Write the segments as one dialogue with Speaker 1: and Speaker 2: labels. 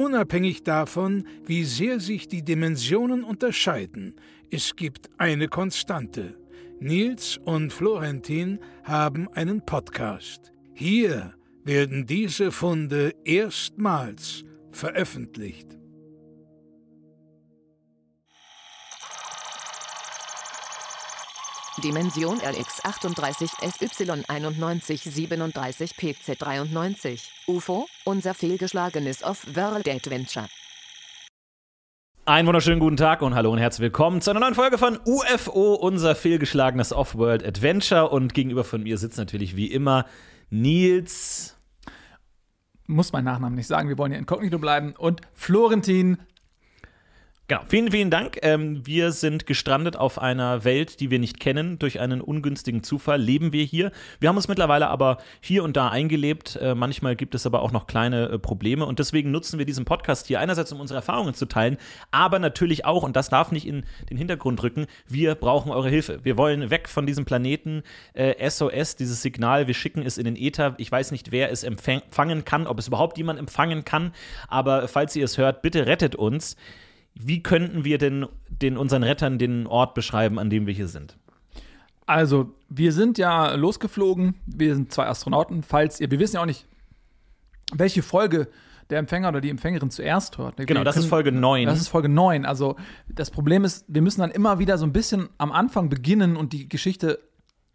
Speaker 1: Unabhängig davon, wie sehr sich die Dimensionen unterscheiden, es gibt eine Konstante. Nils und Florentin haben einen Podcast. Hier werden diese Funde erstmals veröffentlicht.
Speaker 2: Dimension RX38 SY9137 PC93. UFO, unser fehlgeschlagenes Off-World Adventure.
Speaker 3: Einen wunderschönen guten Tag und hallo und herzlich willkommen zu einer neuen Folge von UFO, unser fehlgeschlagenes Off-World Adventure. Und gegenüber von mir sitzt natürlich wie immer Nils.
Speaker 4: Muss mein Nachnamen nicht sagen, wir wollen ja inkognito bleiben. Und Florentin
Speaker 3: Genau, vielen, vielen Dank. Ähm, wir sind gestrandet auf einer Welt, die wir nicht kennen. Durch einen ungünstigen Zufall leben wir hier. Wir haben uns mittlerweile aber hier und da eingelebt. Äh, manchmal gibt es aber auch noch kleine äh, Probleme. Und deswegen nutzen wir diesen Podcast hier einerseits, um unsere Erfahrungen zu teilen, aber natürlich auch, und das darf nicht in den Hintergrund rücken, wir brauchen eure Hilfe. Wir wollen weg von diesem Planeten. Äh, SOS, dieses Signal, wir schicken es in den Äther. Ich weiß nicht, wer es empfangen kann, ob es überhaupt jemand empfangen kann. Aber falls ihr es hört, bitte rettet uns. Wie könnten wir denn den, unseren Rettern den Ort beschreiben, an dem wir hier sind?
Speaker 4: Also, wir sind ja losgeflogen. Wir sind zwei Astronauten. Falls ihr, wir wissen ja auch nicht, welche Folge der Empfänger oder die Empfängerin zuerst hört.
Speaker 3: Wir genau, das können, ist Folge 9.
Speaker 4: Das ist Folge 9. Also, das Problem ist, wir müssen dann immer wieder so ein bisschen am Anfang beginnen und die Geschichte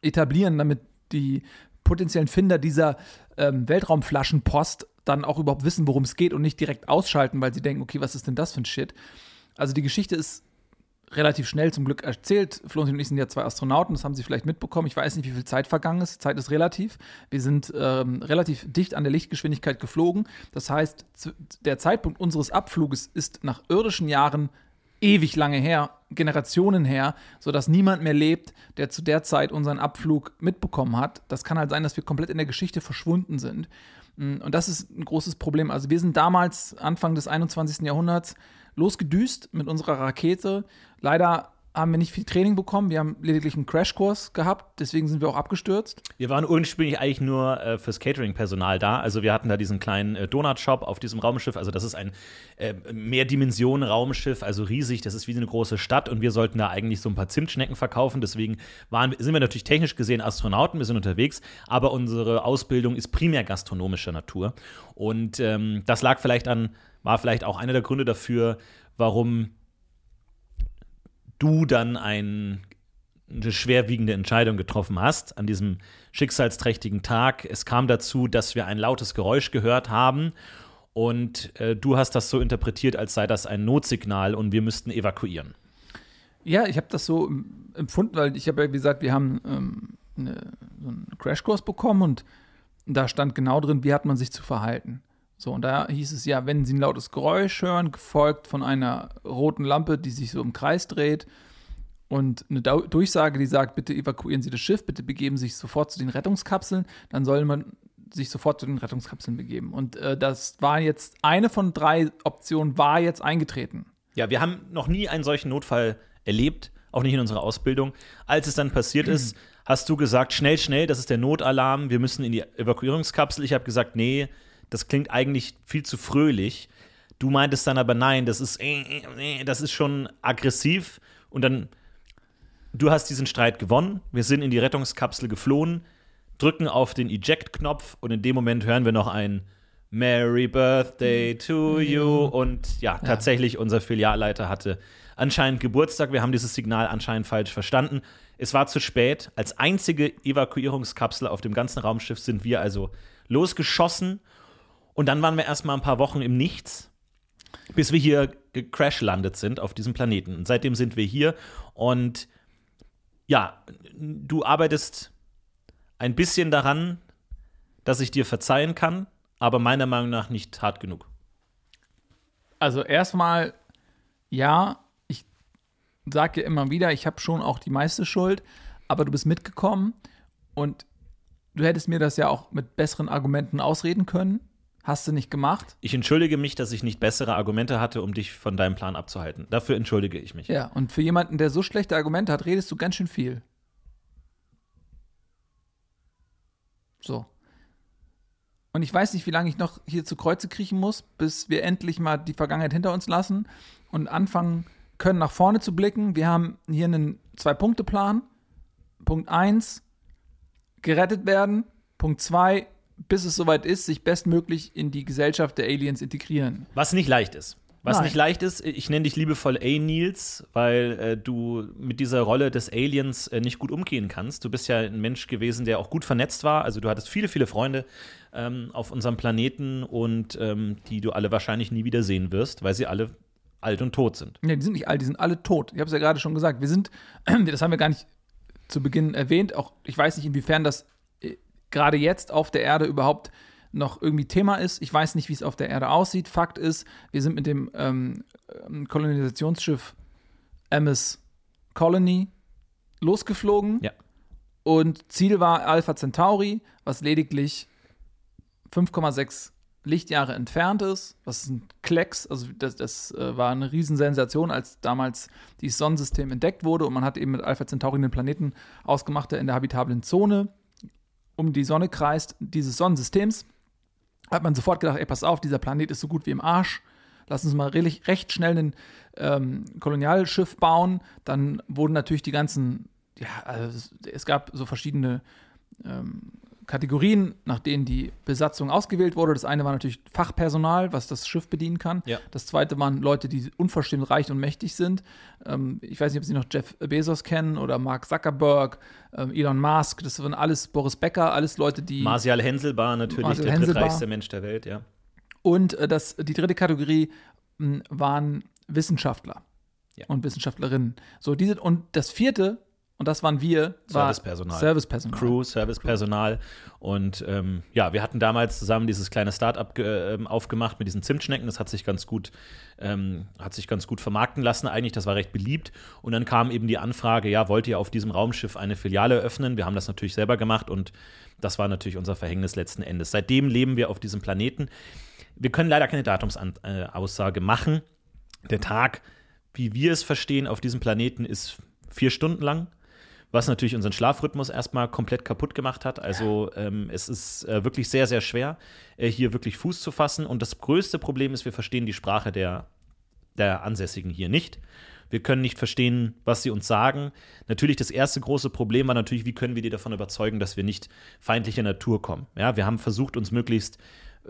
Speaker 4: etablieren, damit die potenziellen Finder dieser ähm, Weltraumflaschenpost dann auch überhaupt wissen, worum es geht und nicht direkt ausschalten, weil sie denken, okay, was ist denn das für ein Shit? Also die Geschichte ist relativ schnell zum Glück erzählt. Florentin und ich sind ja zwei Astronauten, das haben Sie vielleicht mitbekommen. Ich weiß nicht, wie viel Zeit vergangen ist. Zeit ist relativ. Wir sind ähm, relativ dicht an der Lichtgeschwindigkeit geflogen. Das heißt, der Zeitpunkt unseres Abfluges ist nach irdischen Jahren ewig lange her, Generationen her, sodass niemand mehr lebt, der zu der Zeit unseren Abflug mitbekommen hat. Das kann halt sein, dass wir komplett in der Geschichte verschwunden sind. Mm, und das ist ein großes Problem. Also wir sind damals, Anfang des 21. Jahrhunderts, losgedüst mit unserer Rakete. Leider haben wir nicht viel Training bekommen. Wir haben lediglich einen Crashkurs gehabt, deswegen sind wir auch abgestürzt.
Speaker 3: Wir waren ursprünglich eigentlich nur äh, fürs Catering-Personal da. Also wir hatten da diesen kleinen äh, Donut-Shop auf diesem Raumschiff. Also das ist ein äh, Mehrdimensionen-Raumschiff, also riesig. Das ist wie eine große Stadt und wir sollten da eigentlich so ein paar Zimtschnecken verkaufen. Deswegen waren, sind wir natürlich technisch gesehen Astronauten, wir sind unterwegs, aber unsere Ausbildung ist primär gastronomischer Natur. Und ähm, das lag vielleicht an, war vielleicht auch einer der Gründe dafür, warum du dann ein, eine schwerwiegende Entscheidung getroffen hast an diesem schicksalsträchtigen Tag. Es kam dazu, dass wir ein lautes Geräusch gehört haben und äh, du hast das so interpretiert, als sei das ein Notsignal und wir müssten evakuieren.
Speaker 4: Ja, ich habe das so empfunden, weil ich habe ja gesagt, wir haben ähm, eine, so einen Crashkurs bekommen und da stand genau drin, wie hat man sich zu verhalten. So, und da hieß es ja, wenn Sie ein lautes Geräusch hören, gefolgt von einer roten Lampe, die sich so im Kreis dreht, und eine Durchsage, die sagt, bitte evakuieren Sie das Schiff, bitte begeben Sie sich sofort zu den Rettungskapseln, dann soll man sich sofort zu den Rettungskapseln begeben. Und äh, das war jetzt eine von drei Optionen, war jetzt eingetreten.
Speaker 3: Ja, wir haben noch nie einen solchen Notfall erlebt, auch nicht in unserer Ausbildung. Als es dann passiert ist, hast du gesagt, schnell, schnell, das ist der Notalarm, wir müssen in die Evakuierungskapsel. Ich habe gesagt, nee, das klingt eigentlich viel zu fröhlich. Du meintest dann aber nein, das ist, äh, äh, das ist schon aggressiv. Und dann, du hast diesen Streit gewonnen. Wir sind in die Rettungskapsel geflohen, drücken auf den Eject-Knopf und in dem Moment hören wir noch ein Merry Birthday to you. Und ja, tatsächlich, unser Filialleiter hatte anscheinend Geburtstag. Wir haben dieses Signal anscheinend falsch verstanden. Es war zu spät. Als einzige Evakuierungskapsel auf dem ganzen Raumschiff sind wir also losgeschossen und dann waren wir erstmal ein paar Wochen im Nichts, bis wir hier gecrashlandet sind auf diesem Planeten. Und seitdem sind wir hier und ja, du arbeitest ein bisschen daran, dass ich dir verzeihen kann, aber meiner Meinung nach nicht hart genug.
Speaker 4: Also erstmal ja, ich sage immer wieder, ich habe schon auch die meiste Schuld, aber du bist mitgekommen und du hättest mir das ja auch mit besseren Argumenten ausreden können. Hast du nicht gemacht.
Speaker 3: Ich entschuldige mich, dass ich nicht bessere Argumente hatte, um dich von deinem Plan abzuhalten. Dafür entschuldige ich mich.
Speaker 4: Ja, und für jemanden, der so schlechte Argumente hat, redest du ganz schön viel. So. Und ich weiß nicht, wie lange ich noch hier zu Kreuze kriechen muss, bis wir endlich mal die Vergangenheit hinter uns lassen und anfangen können, nach vorne zu blicken. Wir haben hier einen Zwei-Punkte-Plan. Punkt 1, gerettet werden. Punkt 2, bis es soweit ist, sich bestmöglich in die Gesellschaft der Aliens integrieren.
Speaker 3: Was nicht leicht ist. Was
Speaker 4: Nein.
Speaker 3: nicht leicht ist, ich nenne dich liebevoll A-Nils, weil äh, du mit dieser Rolle des Aliens äh, nicht gut umgehen kannst. Du bist ja ein Mensch gewesen, der auch gut vernetzt war. Also du hattest viele, viele Freunde ähm, auf unserem Planeten und ähm, die du alle wahrscheinlich nie wieder sehen wirst, weil sie alle alt und tot sind.
Speaker 4: Nee, die sind nicht alt, die sind alle tot. Ich habe es ja gerade schon gesagt. Wir sind, das haben wir gar nicht zu Beginn erwähnt. Auch ich weiß nicht, inwiefern das gerade jetzt auf der Erde überhaupt noch irgendwie Thema ist. Ich weiß nicht, wie es auf der Erde aussieht. Fakt ist, wir sind mit dem ähm, ähm, Kolonisationsschiff MS Colony losgeflogen.
Speaker 3: Ja.
Speaker 4: Und Ziel war Alpha Centauri, was lediglich 5,6 Lichtjahre entfernt ist. Was ist ein Klecks? Also, das, das äh, war eine Riesensensation, als damals dieses Sonnensystem entdeckt wurde. Und man hat eben mit Alpha Centauri einen Planeten ausgemacht, der in der habitablen Zone um die Sonne kreist, dieses Sonnensystems. Hat man sofort gedacht: ey, pass auf, dieser Planet ist so gut wie im Arsch. Lass uns mal re recht schnell ein ähm, Kolonialschiff bauen. Dann wurden natürlich die ganzen, ja, also es, es gab so verschiedene ähm, Kategorien, nach denen die Besatzung ausgewählt wurde. Das eine war natürlich Fachpersonal, was das Schiff bedienen kann.
Speaker 3: Ja.
Speaker 4: Das zweite waren Leute, die unverschämt reich und mächtig sind. Ähm, ich weiß nicht, ob Sie noch Jeff Bezos kennen oder Mark Zuckerberg, ähm, Elon Musk. Das waren alles Boris Becker, alles Leute, die.
Speaker 3: Martial Henselbar natürlich,
Speaker 4: Martial
Speaker 3: der
Speaker 4: Henselbar.
Speaker 3: drittreichste Mensch der Welt, ja.
Speaker 4: Und äh, das, die dritte Kategorie mh, waren Wissenschaftler
Speaker 3: Ja.
Speaker 4: und Wissenschaftlerinnen. So, diese, und das vierte, und das waren wir, war
Speaker 3: Servicepersonal.
Speaker 4: Servicepersonal.
Speaker 3: Crew, Servicepersonal. Und ähm, ja, wir hatten damals zusammen dieses kleine Start-up ähm, aufgemacht mit diesen Zimtschnecken. Das hat sich ganz gut, ähm, hat sich ganz gut vermarkten lassen eigentlich. Das war recht beliebt. Und dann kam eben die Anfrage, ja, wollt ihr auf diesem Raumschiff eine Filiale öffnen? Wir haben das natürlich selber gemacht und das war natürlich unser Verhängnis letzten Endes. Seitdem leben wir auf diesem Planeten. Wir können leider keine Datumsaussage machen. Der Tag, wie wir es verstehen, auf diesem Planeten ist vier Stunden lang was natürlich unseren Schlafrhythmus erstmal komplett kaputt gemacht hat. Also ähm, es ist äh, wirklich sehr, sehr schwer, äh, hier wirklich Fuß zu fassen. Und das größte Problem ist, wir verstehen die Sprache der, der Ansässigen hier nicht. Wir können nicht verstehen, was sie uns sagen. Natürlich, das erste große Problem war natürlich, wie können wir die davon überzeugen, dass wir nicht feindlicher Natur kommen. Ja, wir haben versucht, uns möglichst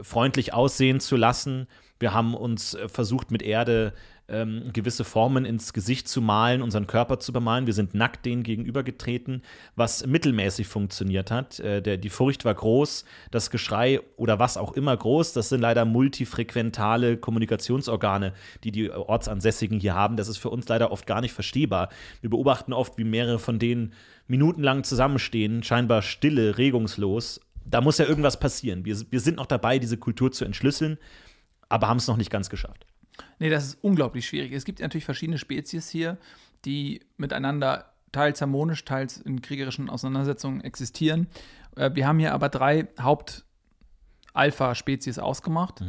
Speaker 3: freundlich aussehen zu lassen. Wir haben uns äh, versucht, mit Erde ähm, gewisse Formen ins Gesicht zu malen, unseren Körper zu bemalen. Wir sind nackt denen gegenübergetreten, was mittelmäßig funktioniert hat. Äh, der, die Furcht war groß, das Geschrei oder was auch immer groß. Das sind leider multifrequentale Kommunikationsorgane, die die Ortsansässigen hier haben. Das ist für uns leider oft gar nicht verstehbar. Wir beobachten oft, wie mehrere von denen minutenlang zusammenstehen, scheinbar stille, regungslos. Da muss ja irgendwas passieren. Wir, wir sind noch dabei, diese Kultur zu entschlüsseln, aber haben es noch nicht ganz geschafft.
Speaker 4: Nee, das ist unglaublich schwierig. Es gibt natürlich verschiedene Spezies hier, die miteinander teils harmonisch, teils in kriegerischen Auseinandersetzungen existieren. Äh, Wir haben hier aber drei Haupt-Alpha-Spezies ausgemacht,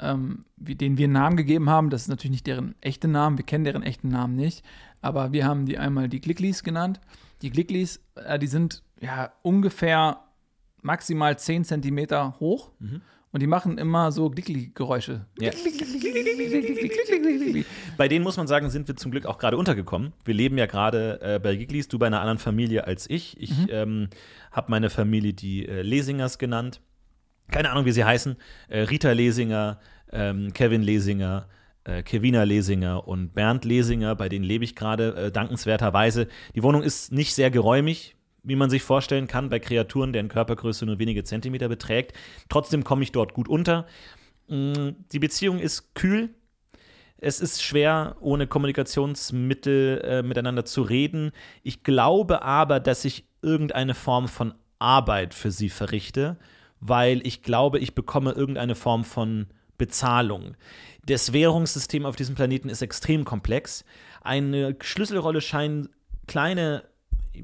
Speaker 4: ähm, wie, denen wir einen Namen gegeben haben. Das ist natürlich nicht deren echte Namen, wir kennen deren echten Namen nicht. Aber wir haben die einmal die Glicklis genannt. Die Glicklis, äh, die sind ja ungefähr maximal 10 Zentimeter hoch. Und die machen immer so Glickli-Geräusche.
Speaker 3: Ja. Bei denen muss man sagen, sind wir zum Glück auch gerade untergekommen. Wir leben ja gerade äh, bei Giglis, du bei einer anderen Familie als ich. Ich ähm, habe meine Familie die äh, Lesingers genannt. Keine Ahnung, wie sie heißen. Äh, Rita Lesinger, ähm, Kevin Lesinger, äh, Kevina Lesinger und Bernd Lesinger, bei denen lebe ich gerade äh, dankenswerterweise. Die Wohnung ist nicht sehr geräumig, wie man sich vorstellen kann, bei Kreaturen, deren Körpergröße nur wenige Zentimeter beträgt. Trotzdem komme ich dort gut unter. Mm, Die Beziehung ist kühl, es ist schwer, ohne Kommunikationsmittel äh, miteinander zu reden. Ich glaube aber, dass ich irgendeine Form von Arbeit für sie verrichte, weil ich glaube, ich bekomme irgendeine Form von Bezahlung. Das Währungssystem auf diesem Planeten ist extrem komplex. Eine Schlüsselrolle scheinen kleine,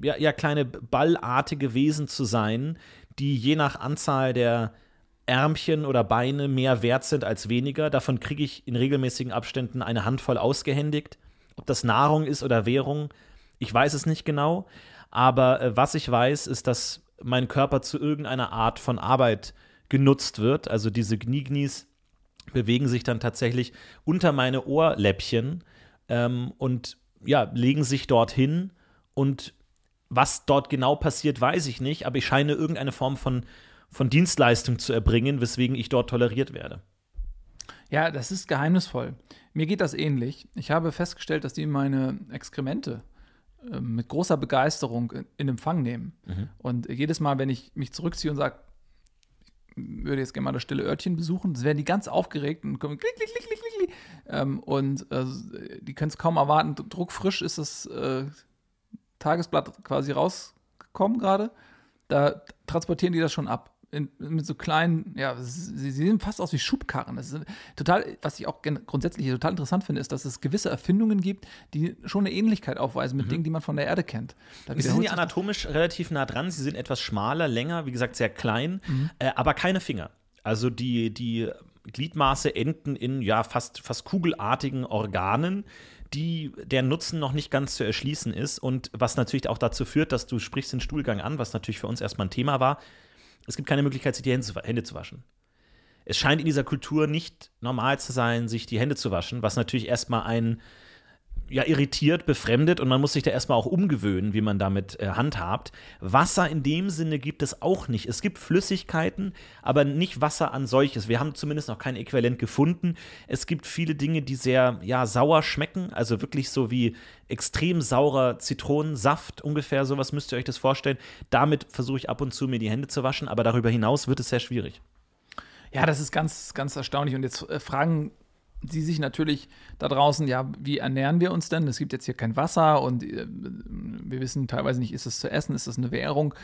Speaker 3: ja, ja, kleine ballartige Wesen zu sein, die je nach Anzahl der Ärmchen oder Beine mehr wert sind als weniger. Davon kriege ich in regelmäßigen Abständen eine Handvoll ausgehändigt. Ob das Nahrung ist oder Währung, ich weiß es nicht genau. Aber äh, was ich weiß, ist, dass mein Körper zu irgendeiner Art von Arbeit genutzt wird. Also diese Gnignis bewegen sich dann tatsächlich unter meine Ohrläppchen ähm, und ja, legen sich dorthin. Und was dort genau passiert, weiß ich nicht, aber ich scheine irgendeine Form von, von Dienstleistung zu erbringen, weswegen ich dort toleriert werde.
Speaker 4: Ja, das ist geheimnisvoll. Mir geht das ähnlich. Ich habe festgestellt, dass die meine Exkremente äh, mit großer Begeisterung in, in Empfang nehmen.
Speaker 3: Mhm.
Speaker 4: Und jedes Mal, wenn ich mich zurückziehe und sage, würde jetzt gerne mal das stille Örtchen besuchen, das werden die ganz aufgeregt und kommen klick, klick, klick, klick, klick, klick. Ähm, und äh, die können es kaum erwarten. Druckfrisch ist das äh, Tagesblatt quasi rausgekommen gerade. Da transportieren die das schon ab in, mit so kleinen, ja, sie, sie sehen fast aus wie Schubkarren. Das ist total, was ich auch grundsätzlich total interessant finde, ist, dass es gewisse Erfindungen gibt, die schon eine Ähnlichkeit aufweisen mit mhm. Dingen, die man von der Erde kennt.
Speaker 3: Da sie sind ja anatomisch relativ nah dran. Sie sind etwas schmaler, länger, wie gesagt, sehr klein, mhm. äh, aber keine Finger. Also die, die Gliedmaße enden in ja fast, fast kugelartigen Organen, die der Nutzen noch nicht ganz zu erschließen ist und was natürlich auch dazu führt, dass du sprichst den Stuhlgang an, was natürlich für uns erstmal ein Thema war. Es gibt keine Möglichkeit, sich die Hände zu waschen. Es scheint in dieser Kultur nicht normal zu sein, sich die Hände zu waschen, was natürlich erstmal einen ja, irritiert, befremdet und man muss sich da erstmal auch umgewöhnen, wie man damit äh, handhabt. Wasser in dem Sinne gibt es auch nicht. Es gibt Flüssigkeiten, aber nicht Wasser an solches. Wir haben zumindest noch kein Äquivalent gefunden. Es gibt viele Dinge, die sehr ja, sauer schmecken, also wirklich so wie extrem saurer Zitronensaft, ungefähr sowas müsst ihr euch das vorstellen. Damit versuche ich ab und zu mir die Hände zu waschen, aber darüber hinaus wird es sehr schwierig.
Speaker 4: Ja, das ist ganz, ganz erstaunlich. Und jetzt äh, fragen sie sich natürlich da draußen, ja, wie ernähren wir uns denn? Es gibt jetzt hier kein Wasser und äh, wir wissen teilweise nicht, ist es zu essen, ist es eine Währung?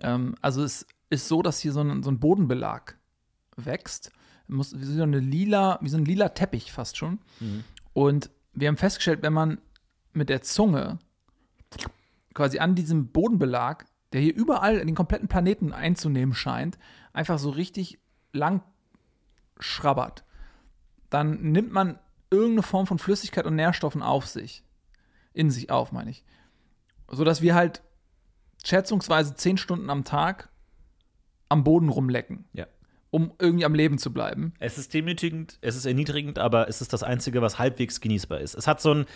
Speaker 4: Ähm, also es ist so, dass hier so ein, so ein Bodenbelag wächst, muss, wie so eine lila, wie so ein lila Teppich fast schon. Mhm. Und wir haben festgestellt, wenn man mit der Zunge quasi an diesem Bodenbelag, der hier überall in den kompletten Planeten einzunehmen scheint, einfach so richtig lang schrabbert, dann nimmt man irgendeine Form von Flüssigkeit und Nährstoffen auf sich. In sich auf, meine ich. Sodass wir halt schätzungsweise zehn Stunden am Tag am Boden rumlecken.
Speaker 3: Ja.
Speaker 4: Um irgendwie am Leben zu bleiben.
Speaker 3: Es ist demütigend, es ist erniedrigend, aber es ist das Einzige, was halbwegs genießbar ist. Es hat so ein,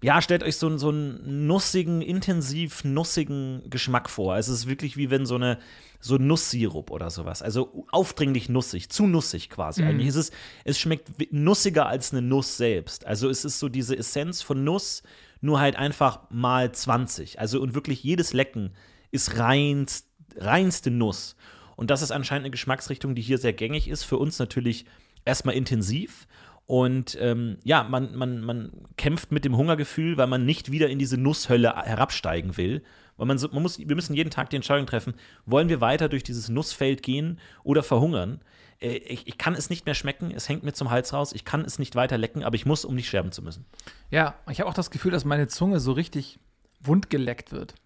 Speaker 3: ja, stellt euch so, so einen nussigen, intensiv nussigen Geschmack vor. Es ist wirklich wie wenn so eine so Nusssirup oder sowas. Also aufdringlich nussig, zu nussig quasi. Mhm. Eigentlich ist es, es schmeckt nussiger als eine Nuss selbst. Also es ist so diese Essenz von Nuss, nur halt einfach mal 20. Also und wirklich jedes Lecken ist reinst, reinste Nuss. Und das ist anscheinend eine Geschmacksrichtung, die hier sehr gängig ist. Für uns natürlich erstmal intensiv und ähm, ja, man, man, man kämpft mit dem Hungergefühl, weil man nicht wieder in diese Nusshölle herabsteigen will. Weil man, so, man muss, wir müssen jeden Tag die Entscheidung treffen, wollen wir weiter durch dieses Nussfeld gehen oder verhungern? Äh, ich, ich, kann es nicht mehr schmecken, es hängt mir zum Hals raus, ich kann es nicht weiter lecken, aber ich muss, um nicht sterben zu müssen.
Speaker 4: Ja, ich habe auch das Gefühl, dass meine Zunge so richtig wund geleckt wird.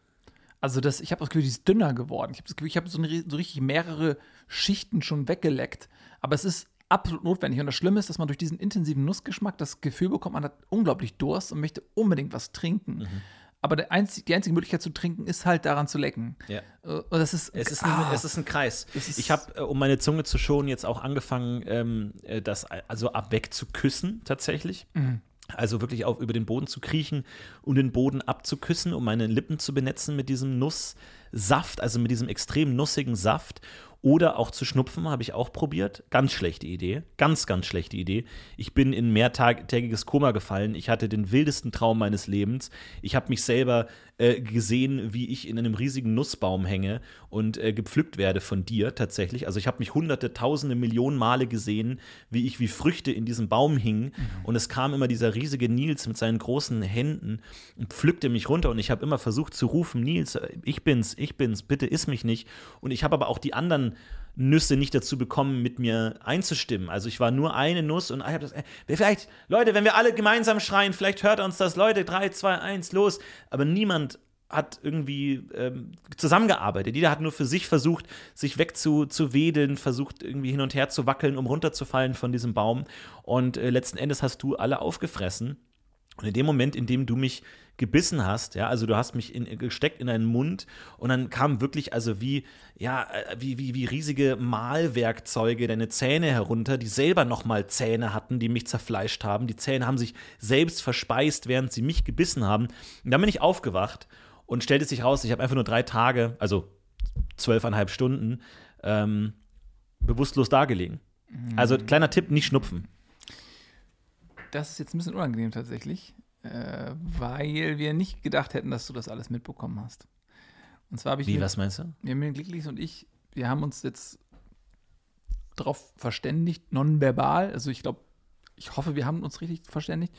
Speaker 4: Also das, ich habe das Gefühl, die ist dünner geworden. Ich habe das Gefühl, ich habe so, so richtig mehrere Schichten schon weggeleckt. Aber es ist absolut notwendig. Und das Schlimme ist, dass man durch diesen intensiven Nussgeschmack das Gefühl bekommt, man hat unglaublich Durst und möchte unbedingt was trinken. Mhm. Aber einzig, die einzige Möglichkeit zu trinken ist halt daran zu lecken.
Speaker 3: Ja.
Speaker 4: Äh, und das ist,
Speaker 3: es, ist ein, ah, es ist ein Kreis. Ist ich habe, äh, um meine Zunge zu schonen, jetzt auch angefangen, ähm, äh, das also abweg zu küssen, tatsächlich. Mhm. Also wirklich auch über den Boden zu kriechen und den Boden abzuküssen, um meine Lippen zu benetzen mit diesem Nusssaft, also mit diesem extrem nussigen Saft. Oder auch zu schnupfen, habe ich auch probiert. Ganz schlechte Idee. Ganz, ganz schlechte Idee. Ich bin in mehrtägiges Koma gefallen. Ich hatte den wildesten Traum meines Lebens. Ich habe mich selber äh, gesehen, wie ich in einem riesigen Nussbaum hänge und äh, gepflückt werde von dir tatsächlich. Also ich habe mich hunderte, tausende, Millionen Male gesehen, wie ich wie Früchte in diesem Baum hing. Mhm. Und es kam immer dieser riesige Nils mit seinen großen Händen und pflückte mich runter. Und ich habe immer versucht zu rufen, Nils, ich bin's, ich bin's, bitte iss mich nicht. Und ich habe aber auch die anderen Nüsse nicht dazu bekommen, mit mir einzustimmen. Also ich war nur eine Nuss und ich habe das, äh, vielleicht, Leute, wenn wir alle gemeinsam schreien, vielleicht hört uns das, Leute, 3, 2, 1, los. Aber niemand hat irgendwie ähm, zusammengearbeitet. Jeder hat nur für sich versucht, sich wegzuwedeln, versucht irgendwie hin und her zu wackeln, um runterzufallen von diesem Baum. Und äh, letzten Endes hast du alle aufgefressen. Und in dem Moment, in dem du mich gebissen hast, ja, also du hast mich in, gesteckt in deinen Mund und dann kam wirklich also wie, ja, äh, wie, wie, wie riesige Malwerkzeuge deine Zähne herunter, die selber nochmal Zähne hatten, die mich zerfleischt haben. Die Zähne haben sich selbst verspeist, während sie mich gebissen haben. Und dann bin ich aufgewacht und stellte sich raus, ich habe einfach nur drei Tage, also zwölfeinhalb Stunden, ähm, bewusstlos dagelegen. Also kleiner Tipp, nicht schnupfen.
Speaker 4: Das ist jetzt ein bisschen unangenehm tatsächlich, äh, weil wir nicht gedacht hätten, dass du das alles mitbekommen hast. Und zwar habe ich
Speaker 3: Wie,
Speaker 4: mir,
Speaker 3: was meinst du?
Speaker 4: wir haben Glicklis und ich, wir haben uns jetzt darauf verständigt, nonverbal, also ich glaube, ich hoffe, wir haben uns richtig verständigt.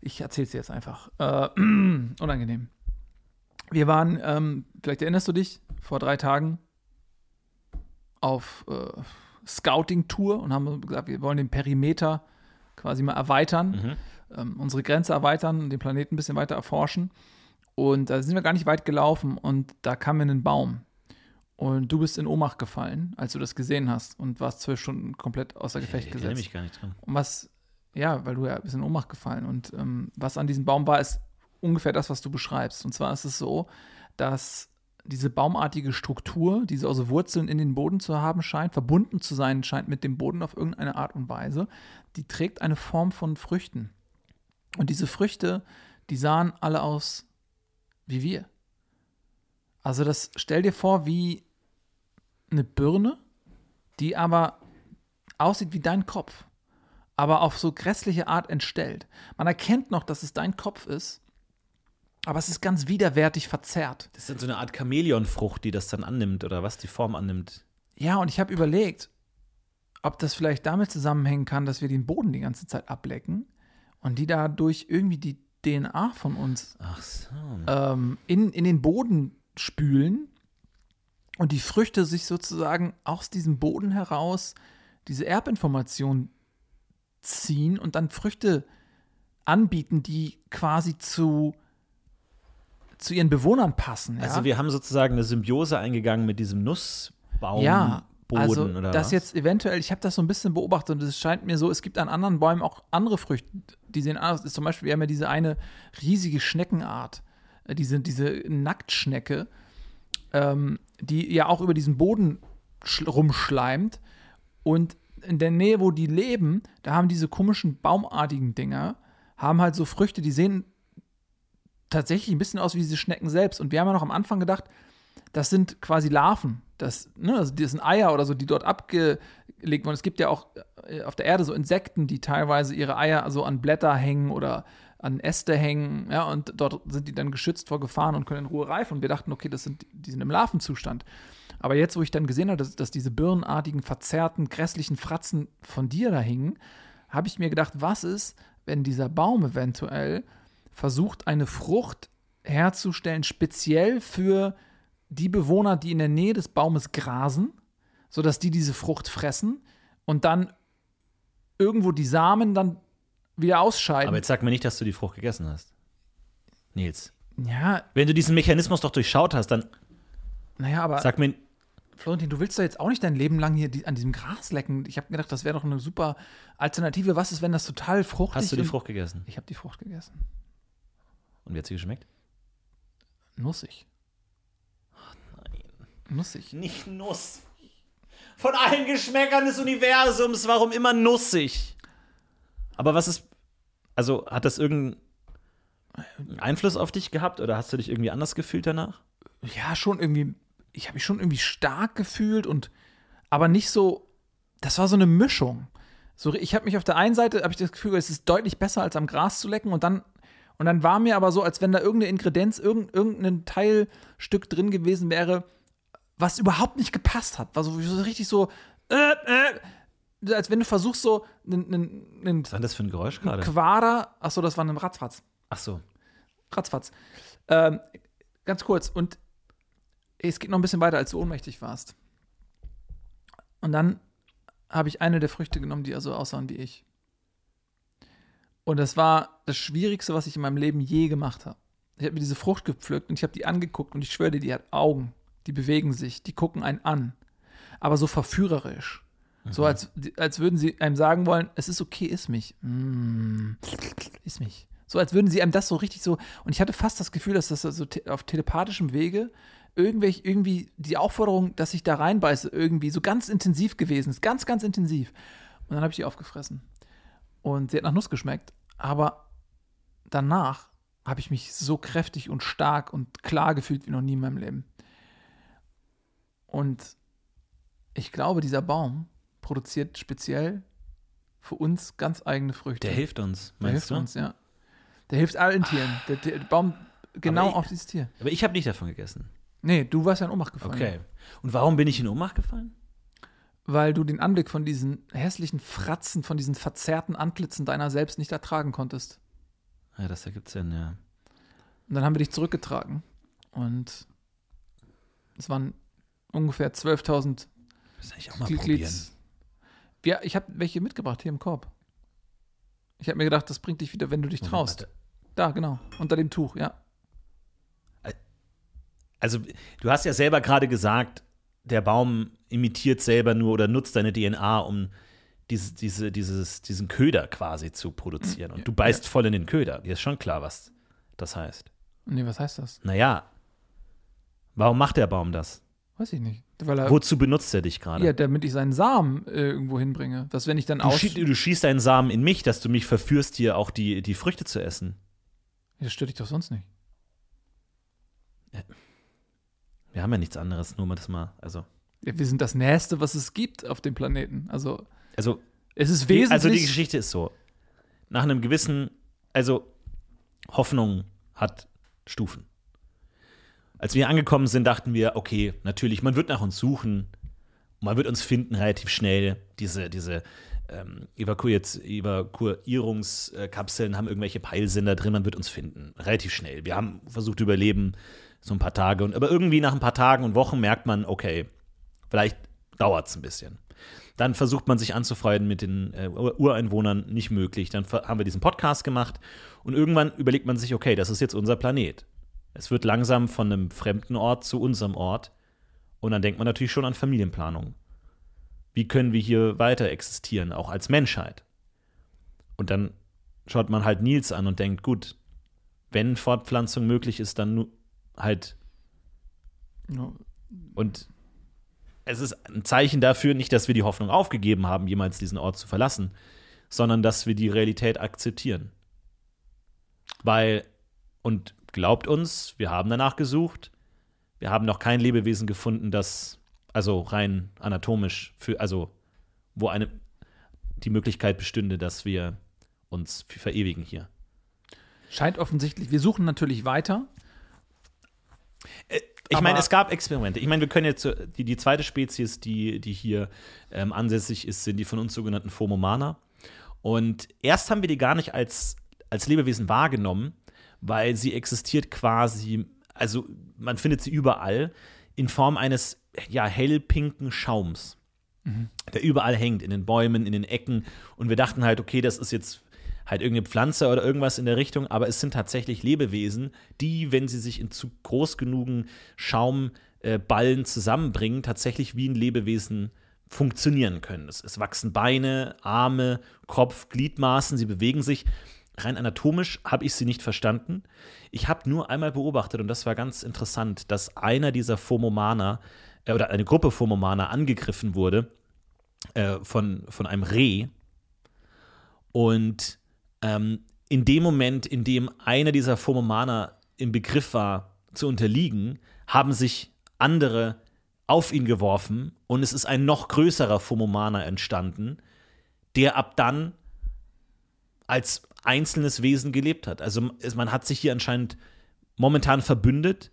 Speaker 4: Ich erzähle es dir jetzt einfach. Äh, unangenehm. Wir waren, ähm, vielleicht erinnerst du dich, vor drei Tagen auf äh, Scouting-Tour und haben gesagt, wir wollen den Perimeter quasi mal erweitern, ähm, unsere Grenze erweitern, den Planeten ein bisschen weiter erforschen. Und da sind wir gar nicht weit gelaufen und da kam mir ein Baum. Und du bist in Ohnmacht gefallen, als du das gesehen hast und warst zwölf Stunden komplett außer Gefecht
Speaker 3: ich erinnere
Speaker 4: gesetzt.
Speaker 3: mich gar nicht dran.
Speaker 4: Und was, ja, weil du ja bist in Ohnmacht gefallen. Und ähm, was an diesem Baum war, ist ungefähr das, was du beschreibst. Und zwar ist es so, dass diese baumartige Struktur, die so aus Wurzeln in den Boden zu haben scheint, verbunden zu sein scheint mit dem Boden auf irgendeine Art und Weise, die trägt eine Form von Früchten. Und diese Früchte, die sahen alle aus wie wir. Also das stell dir vor wie eine Birne, die aber aussieht wie dein Kopf, aber auf so grässliche Art entstellt. Man erkennt noch, dass es dein Kopf ist, aber es ist ganz widerwärtig verzerrt.
Speaker 3: Das ist dann so eine Art Chamäleonfrucht, die das dann annimmt oder was die Form annimmt.
Speaker 4: Ja, und ich habe überlegt, ob das vielleicht damit zusammenhängen kann, dass wir den Boden die ganze Zeit ablecken und die dadurch irgendwie die DNA von uns
Speaker 3: so.
Speaker 4: ähm, in, in den Boden spülen und die Früchte sich sozusagen aus diesem Boden heraus diese Erbinformation ziehen und dann Früchte anbieten, die quasi zu, zu ihren Bewohnern passen. Ja?
Speaker 3: Also wir haben sozusagen eine Symbiose eingegangen mit diesem Nussbaum.
Speaker 4: ja,
Speaker 3: Boden
Speaker 4: also
Speaker 3: oder
Speaker 4: das
Speaker 3: was?
Speaker 4: jetzt eventuell, ich habe das so ein bisschen beobachtet und es scheint mir so, es gibt an anderen Bäumen auch andere Früchte, die sehen anders. Ist zum Beispiel, wir haben ja diese eine riesige Schneckenart, äh, diese, diese Nacktschnecke, ähm, die ja auch über diesen Boden schl- rumschleimt und in der Nähe, wo die leben, da haben diese komischen baumartigen Dinger, haben halt so Früchte, die sehen tatsächlich ein bisschen aus wie diese Schnecken selbst. Und wir haben ja noch am Anfang gedacht, das sind quasi Larven. Das, ne, also das sind Eier oder so, die dort abgelegt wurden. Es gibt ja auch äh, auf der Erde so Insekten, die teilweise ihre Eier so an Blätter hängen oder an Äste hängen, ja, und dort sind die dann geschützt vor Gefahren und können in Ruhe reifen. Und wir dachten, okay, das sind, die sind im Larvenzustand. Aber jetzt, wo ich dann gesehen habe, dass, dass diese birnenartigen, verzerrten, grässlichen Fratzen von dir da hingen, habe ich mir gedacht, was ist, wenn dieser Baum eventuell versucht, eine Frucht herzustellen, speziell für die Bewohner, die in der Nähe des Baumes grasen, sodass die diese Frucht fressen und dann irgendwo die Samen dann wieder ausscheiden.
Speaker 3: Aber jetzt sag mir nicht, dass du die Frucht gegessen hast. Nils.
Speaker 4: ja,
Speaker 3: Wenn du diesen Mechanismus doch durchschaut hast, dann
Speaker 4: naja, aber
Speaker 3: sag mir,
Speaker 4: Florentin, du willst doch jetzt auch nicht dein Leben lang hier die, an diesem Gras lecken. Ich habe gedacht, das wäre doch eine super Alternative. Was ist, wenn das total fruchtig
Speaker 3: hast du die Frucht gegessen?
Speaker 4: Ich habe die Frucht gegessen.
Speaker 3: Und wie hat sie geschmeckt?
Speaker 4: Nussig. Nussig.
Speaker 3: Nicht Nuss. Von allen Geschmäckern des Universums, warum immer nussig? Aber was ist, also hat das irgendeinen Einfluss auf dich gehabt oder hast du dich irgendwie anders gefühlt danach?
Speaker 4: ja, schon irgendwie, ich habe mich schon irgendwie stark gefühlt und aber nicht so, das war so eine Mischung. So, ich habe mich auf der einen Seite, habe ich das Gefühl, es ist deutlich besser, als am Gras zu lecken und dann, und dann war mir aber so, als wenn da irgendeine Ingredienz, irgend, irgendein Teilstück drin gewesen wäre, was überhaupt nicht gepasst hat. War so, richtig so, äh, äh, als wenn du versuchst, so einen,
Speaker 3: Was war das für ein Geräusch gerade?
Speaker 4: Quader, achso, das war ein Ratzfatz.
Speaker 3: Ach so.
Speaker 4: Ratzfatz. Ähm, ganz kurz, und es geht noch ein bisschen weiter, als du ohnmächtig warst. Und dann habe ich eine der Früchte genommen, die also aussahen wie ich. Und das war das Schwierigste, was ich in meinem Leben je gemacht habe. Ich habe mir diese Frucht gepflückt und ich habe die angeguckt und ich schwöre dir, die hat Augen, die bewegen sich, die gucken einen an. Aber so verführerisch. So als, als würden sie einem sagen wollen, es ist okay, iss mich. Mm, iss mich. So als würden sie einem das so richtig so. Und ich hatte fast das Gefühl, dass das so te auf telepathischem Wege irgendwelche, irgendwie die Aufforderung, dass ich da reinbeiße, irgendwie so ganz intensiv gewesen ist. Ganz, ganz intensiv. Und dann habe ich die aufgefressen. Und sie hat nach Nuss geschmeckt. Aber danach habe ich mich so kräftig und stark und klar gefühlt wie noch nie in meinem Leben. Und ich glaube, dieser Baum produziert speziell für uns ganz eigene Früchte.
Speaker 3: Der hilft uns,
Speaker 4: Der
Speaker 3: meinst
Speaker 4: hilft
Speaker 3: du?
Speaker 4: uns, ja. Der hilft allen Tieren. Der, der Baum, genau
Speaker 3: ich-
Speaker 4: auch dieses Tier.
Speaker 3: Aber ich habe nicht davon gegessen.
Speaker 4: Nee, du warst ja in Ohnmacht gefallen.
Speaker 3: Okay. Und warum bin ich in Ohnmacht gefallen?
Speaker 4: Weil du den Anblick von diesen hässlichen Fratzen, von diesen verzerrten Antlitzen deiner selbst nicht ertragen konntest.
Speaker 3: Ja, das ergibt Sinn, ja.
Speaker 4: Und dann haben wir dich zurückgetragen. Und es waren ungefähr 12.000
Speaker 3: Das ich auch mal probieren.
Speaker 4: Glieds. Ja, ich habe welche mitgebracht hier im Korb. Ich habe mir gedacht, das bringt dich wieder, wenn du dich
Speaker 3: Moment,
Speaker 4: traust.
Speaker 3: warte.
Speaker 4: Da, genau. Unter dem Tuch, ja.
Speaker 3: Also, du hast ja selber gerade gesagt, der Baum imitiert selber nur oder nutzt deine DNA, um diese, diese, dieses, diesen Köder quasi zu produzieren. Und du beißt voll in den Köder. Dir ist schon klar, was das heißt.
Speaker 4: Nee, was heißt das?
Speaker 3: Naja, warum macht der Baum das?
Speaker 4: Weiß ich nicht. Er,
Speaker 3: Wozu benutzt er dich gerade?
Speaker 4: ja, damit ich seinen Samen äh, irgendwo hinbringe. Dass wenn ich dann
Speaker 3: du, schie du schießt deinen Samen in mich, dass du mich verführst, hier auch die, die Früchte zu essen.
Speaker 4: Das stört dich doch sonst nicht.
Speaker 3: Wir haben ja nichts anderes, nur mal das mal. Also,
Speaker 4: Ja, wir sind das Nächste, was es gibt auf dem Planeten. Also,
Speaker 3: also
Speaker 4: es ist wesentlich...
Speaker 3: also die Geschichte ist so. Nach einem gewissen, also Hoffnung hat Stufen. Als wir angekommen sind, dachten wir, okay, natürlich, man wird nach uns suchen, man wird uns finden relativ schnell. Diese, diese ähm, Evakuierungskapseln haben irgendwelche Peilsender drin, man wird uns finden. Relativ schnell. Wir haben versucht zu überleben, so ein paar Tage. Und, aber irgendwie nach ein paar Tagen und Wochen merkt man, okay, vielleicht dauert es ein bisschen. Dann versucht man sich anzufreunden mit den äh, Ur- Ureinwohnern, nicht möglich. Dann haben wir diesen Podcast gemacht und irgendwann überlegt man sich, okay, das ist jetzt unser Planet. Es wird langsam von einem fremden Ort zu unserem Ort und dann denkt man natürlich schon an Familienplanung. Wie können wir hier weiter existieren, auch als Menschheit? Und dann schaut man halt Nils an und denkt, gut, wenn Fortpflanzung möglich ist, dann halt
Speaker 4: Ja,
Speaker 3: und es ist ein Zeichen dafür, nicht, dass wir die Hoffnung aufgegeben haben, jemals diesen Ort zu verlassen, sondern dass wir die Realität akzeptieren. Weil, und glaubt uns, wir haben danach gesucht, wir haben noch kein Lebewesen gefunden, das, also rein anatomisch, für, also wo eine, die Möglichkeit bestünde, dass wir uns verewigen hier.
Speaker 4: Scheint offensichtlich. Wir suchen natürlich weiter.
Speaker 3: Ich
Speaker 4: Aber-
Speaker 3: meine, es gab Experimente. Ich meine, wir können jetzt äh, die, die zweite Spezies, die, die hier ähm, ansässig ist, sind die von uns sogenannten Phomomana. Und erst haben wir die gar nicht als, als Lebewesen wahrgenommen, weil sie existiert quasi, also man findet sie überall in Form eines ja, hellpinken Schaums, der überall hängt, in den Bäumen, in den Ecken. Und wir dachten halt, okay, das ist jetzt halt irgendeine Pflanze oder irgendwas in der Richtung, aber es sind tatsächlich Lebewesen, die, wenn sie sich in zu groß genugen Schaumballen äh, zusammenbringen, tatsächlich wie ein Lebewesen funktionieren können. Es, es wachsen Beine, Arme, Kopf, Gliedmaßen, sie bewegen sich. Rein anatomisch habe ich sie nicht verstanden. Ich habe nur einmal beobachtet, und das war ganz interessant, dass einer dieser Phomomana äh, oder eine Gruppe Phomomana angegriffen wurde äh, von, von einem Reh. Und ähm, in dem Moment, in dem einer dieser Phomomana im Begriff war, zu unterliegen, haben sich andere auf ihn geworfen und es ist ein noch größerer Phomomana entstanden, der ab dann als einzelnes Wesen gelebt hat. Also man hat sich hier anscheinend momentan verbündet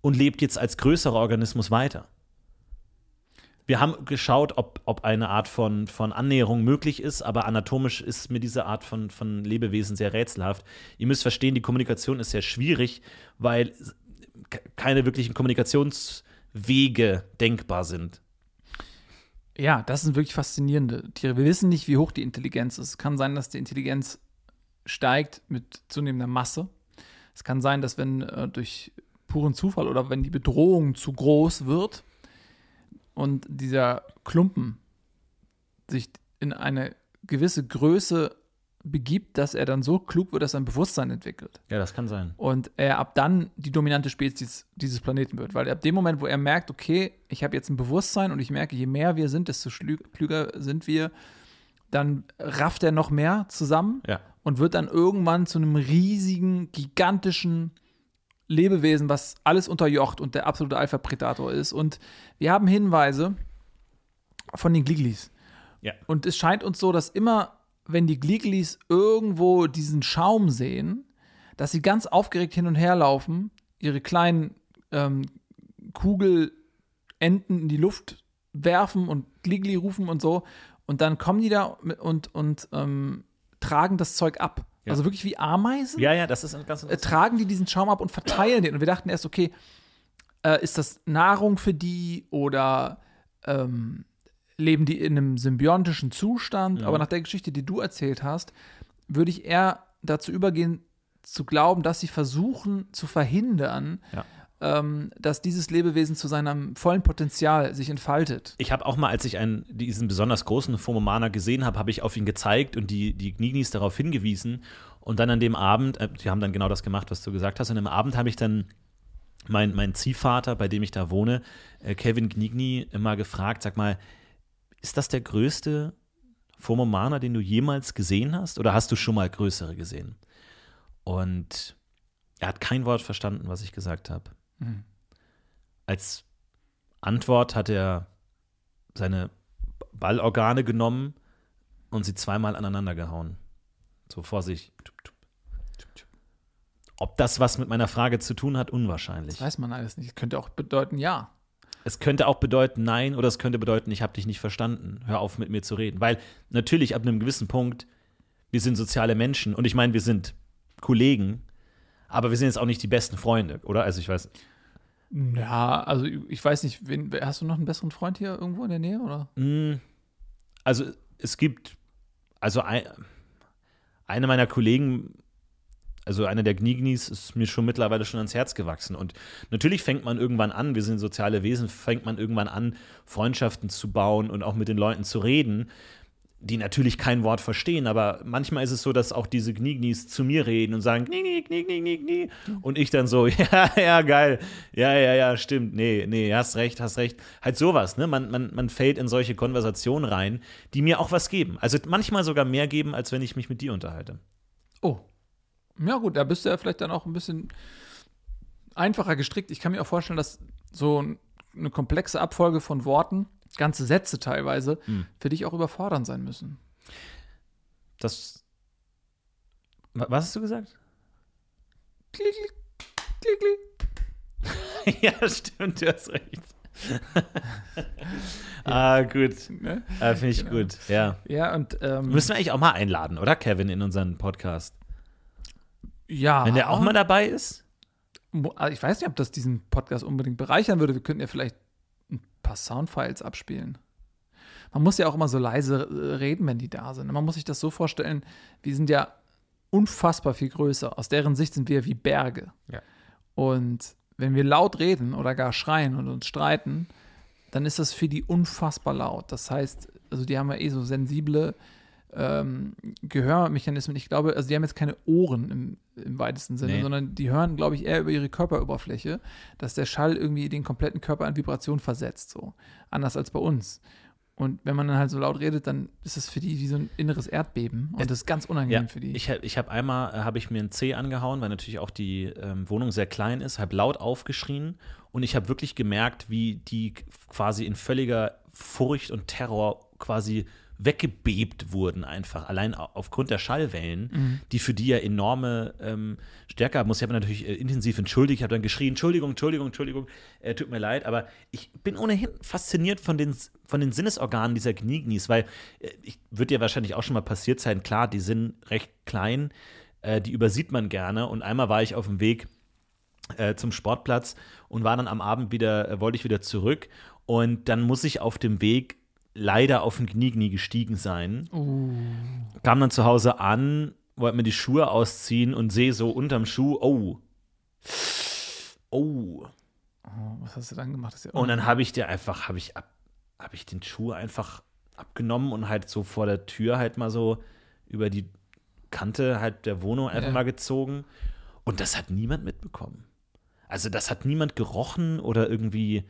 Speaker 3: und lebt jetzt als größerer Organismus weiter. Wir haben geschaut, ob, ob eine Art von, von Annäherung möglich ist, aber anatomisch ist mir diese Art von, von Lebewesen sehr rätselhaft. Ihr müsst verstehen, die Kommunikation ist sehr schwierig, weil ke- keine wirklichen Kommunikationswege denkbar sind.
Speaker 4: Ja, das sind wirklich faszinierende Tiere. Wir wissen nicht, wie hoch die Intelligenz ist. Es kann sein, dass die Intelligenz steigt mit zunehmender Masse. Es kann sein, dass wenn äh, durch puren Zufall oder wenn die Bedrohung zu groß wird und dieser Klumpen sich in eine gewisse Größe begibt, dass er dann so klug wird, dass er ein Bewusstsein entwickelt.
Speaker 3: Ja, das kann sein.
Speaker 4: Und er ab dann die dominante Spezies dieses Planeten wird. Weil ab dem Moment, wo er merkt, okay, ich habe jetzt ein Bewusstsein und ich merke, je mehr wir sind, desto klüger sind wir, dann rafft er noch mehr zusammen
Speaker 3: Ja.
Speaker 4: und wird dann irgendwann zu einem riesigen, gigantischen Lebewesen, was alles unterjocht und der absolute Alpha-Predator ist. Und wir haben Hinweise von den Gliglis.
Speaker 3: Ja.
Speaker 4: Und es scheint uns so, dass immer, wenn die Gliglis irgendwo diesen Schaum sehen, dass sie ganz aufgeregt hin und her laufen, ihre kleinen ähm, Kugelenten in die Luft werfen und Gligli rufen und so. Und dann kommen die da und, und ähm, tragen das Zeug ab.
Speaker 3: Ja.
Speaker 4: Also wirklich wie Ameisen
Speaker 3: Ja, ja, das ist ein ganz
Speaker 4: äh, tragen die diesen Schaum ab und verteilen den. Und wir dachten erst, okay, äh, ist das Nahrung für die oder ähm, leben die in einem symbiontischen Zustand?
Speaker 3: Mhm.
Speaker 4: Aber nach der Geschichte, die du erzählt hast, würde ich eher dazu übergehen, zu glauben, dass sie versuchen zu verhindern,
Speaker 3: Ja.
Speaker 4: Ähm, dass dieses Lebewesen zu seinem vollen Potenzial sich entfaltet.
Speaker 3: Ich habe auch mal, als ich einen, diesen besonders großen Fomomana gesehen habe, habe ich auf ihn gezeigt und die, die Gnignis darauf hingewiesen. Und dann an dem Abend, äh, die haben dann genau das gemacht, was du gesagt hast. Und am Abend habe ich dann meinen mein Ziehvater, bei dem ich da wohne, äh, Kevin Gnigni, immer gefragt: Sag mal, ist das der größte Fomomana, den du jemals gesehen hast? Oder hast du schon mal größere gesehen? Und er hat kein Wort verstanden, was ich gesagt habe.
Speaker 4: Mhm.
Speaker 3: Als Antwort hat er seine Ballorgane genommen und sie zweimal aneinander gehauen. So vor sich. Ob das was mit meiner Frage zu tun hat, unwahrscheinlich.
Speaker 4: Das weiß man alles nicht. Könnte auch bedeuten, ja.
Speaker 3: Es könnte auch bedeuten nein oder es könnte bedeuten, ich habe dich nicht verstanden. Hör auf mit mir zu reden. Weil natürlich ab einem gewissen Punkt, wir sind soziale Menschen und ich meine, wir sind Kollegen, aber wir sind jetzt auch nicht die besten Freunde, oder? Also ich weiß,
Speaker 4: Ja, also ich weiß nicht, wen, hast du noch einen besseren Freund hier irgendwo in der Nähe? Oder?
Speaker 3: Mm, Also es gibt, also ein, eine meiner Kollegen, also einer der Gnignis, ist mir schon mittlerweile schon ans Herz gewachsen. Und natürlich fängt man irgendwann an, wir sind soziale Wesen, fängt man irgendwann an, Freundschaften zu bauen und auch mit den Leuten zu reden, die natürlich kein Wort verstehen, aber manchmal ist es so, dass auch diese Gnignis zu mir reden und sagen, Gnigni, Gnigni, Gnigni. Und ich dann so, ja, ja, geil, ja, ja, ja, stimmt, nee, nee, hast recht, hast recht. Halt sowas, ne? Man, man, man fällt in solche Konversationen rein, die mir auch was geben. Also manchmal sogar mehr geben, als wenn ich mich mit dir unterhalte.
Speaker 4: Oh. Ja, gut, da bist du ja vielleicht dann auch ein bisschen einfacher gestrickt. Ich kann mir auch vorstellen, dass so ein- eine komplexe Abfolge von Worten, ganze Sätze teilweise,
Speaker 3: Hm.
Speaker 4: für dich auch überfordernd sein müssen.
Speaker 3: Das. Wa- Was hast du gesagt?
Speaker 4: Klick, klick,
Speaker 3: ja, stimmt, du hast recht. ah, gut.
Speaker 4: Ne?
Speaker 3: Ah, Finde ich
Speaker 4: Genau.
Speaker 3: gut, ja.
Speaker 4: Ja, und ähm,
Speaker 3: Müssen wir eigentlich auch mal einladen, oder, Kevin, in unseren Podcast?
Speaker 4: ja,
Speaker 3: Wenn der auch mal dabei ist?
Speaker 4: Also ich weiß nicht, ob das diesen Podcast unbedingt bereichern würde. Wir könnten ja vielleicht paar Soundfiles abspielen. Man muss ja auch immer so leise reden, wenn die da sind. Man muss sich das so vorstellen, wir sind ja unfassbar viel größer. Aus deren Sicht sind wir wie Berge.
Speaker 3: Ja.
Speaker 4: Und wenn wir laut reden oder gar schreien und uns streiten, dann ist das für die unfassbar laut. Das heißt, also die haben ja eh so sensible ähm, Gehörmechanismen. Ich glaube, also die haben jetzt keine Ohren im, im weitesten Sinne,
Speaker 3: Nee.
Speaker 4: sondern die hören, glaube ich, eher über ihre Körperoberfläche, dass der Schall irgendwie den kompletten Körper in Vibration versetzt, so. Anders als bei uns. Und wenn man dann halt so laut redet, dann ist es für die wie so ein inneres Erdbeben. Und das ist ganz unangenehm
Speaker 3: Ja,
Speaker 4: für die.
Speaker 3: ich habe ich hab einmal, äh, habe ich mir einen C angehauen, weil natürlich auch die ähm, Wohnung sehr klein ist, habe laut aufgeschrien und ich habe wirklich gemerkt, wie die quasi in völliger Furcht und Terror quasi weggebebt wurden einfach, allein au- aufgrund der Schallwellen,
Speaker 4: Mhm.
Speaker 3: die für die ja enorme ähm, Stärke haben muss. Ich habe natürlich äh, intensiv entschuldigt, ich habe dann geschrien, Entschuldigung, Entschuldigung, Entschuldigung, äh, tut mir leid, aber ich bin ohnehin fasziniert von den, von den Sinnesorganen dieser Gnignis, weil äh, ich, wird dir wahrscheinlich auch schon mal passiert sein, klar, die sind recht klein, äh, die übersieht man gerne und einmal war ich auf dem Weg äh, zum Sportplatz und war dann am Abend wieder, äh, wollte ich wieder zurück und dann muss ich auf dem Weg leider auf den Knie nie gestiegen sein. Kam dann zu Hause an, wollte mir die Schuhe ausziehen und sehe so unterm Schuh, oh. Oh.
Speaker 4: Oh, was hast du dann gemacht? Ja
Speaker 3: Und dann habe ich dir einfach, habe ich, ab, hab ich den Schuh einfach abgenommen und halt so vor der Tür halt mal so über die Kante halt der Wohnung einfach
Speaker 4: Ja.
Speaker 3: mal gezogen. Und das hat niemand mitbekommen. Also das hat niemand gerochen oder irgendwie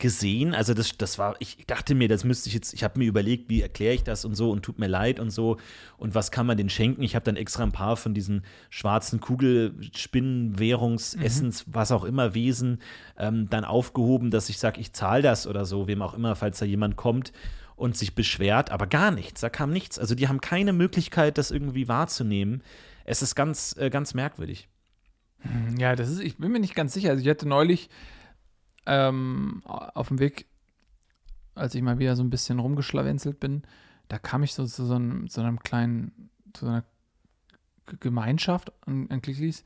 Speaker 3: gesehen. Also das, das war, ich dachte mir, das müsste ich jetzt, ich habe mir überlegt, wie erkläre ich das und so und tut mir leid und so. Und was kann man denn schenken? Ich habe dann extra ein paar von diesen schwarzen Kugelspinnen, Währungsessens, was auch immer, Wesen ähm, dann aufgehoben, dass ich sage, ich zahle das oder so, wem auch immer, falls da jemand kommt und sich beschwert. Aber gar nichts, da kam nichts. Also die haben keine Möglichkeit, das irgendwie wahrzunehmen. Es ist ganz, äh, ganz merkwürdig.
Speaker 4: Ja, das ist, ich bin mir nicht ganz sicher. Also ich hatte neulich ähm, auf dem Weg, als ich mal wieder so ein bisschen rumgeschlawenzelt bin, da kam ich so zu so einem, so einem kleinen, zu so einer Gemeinschaft an, an Klicklis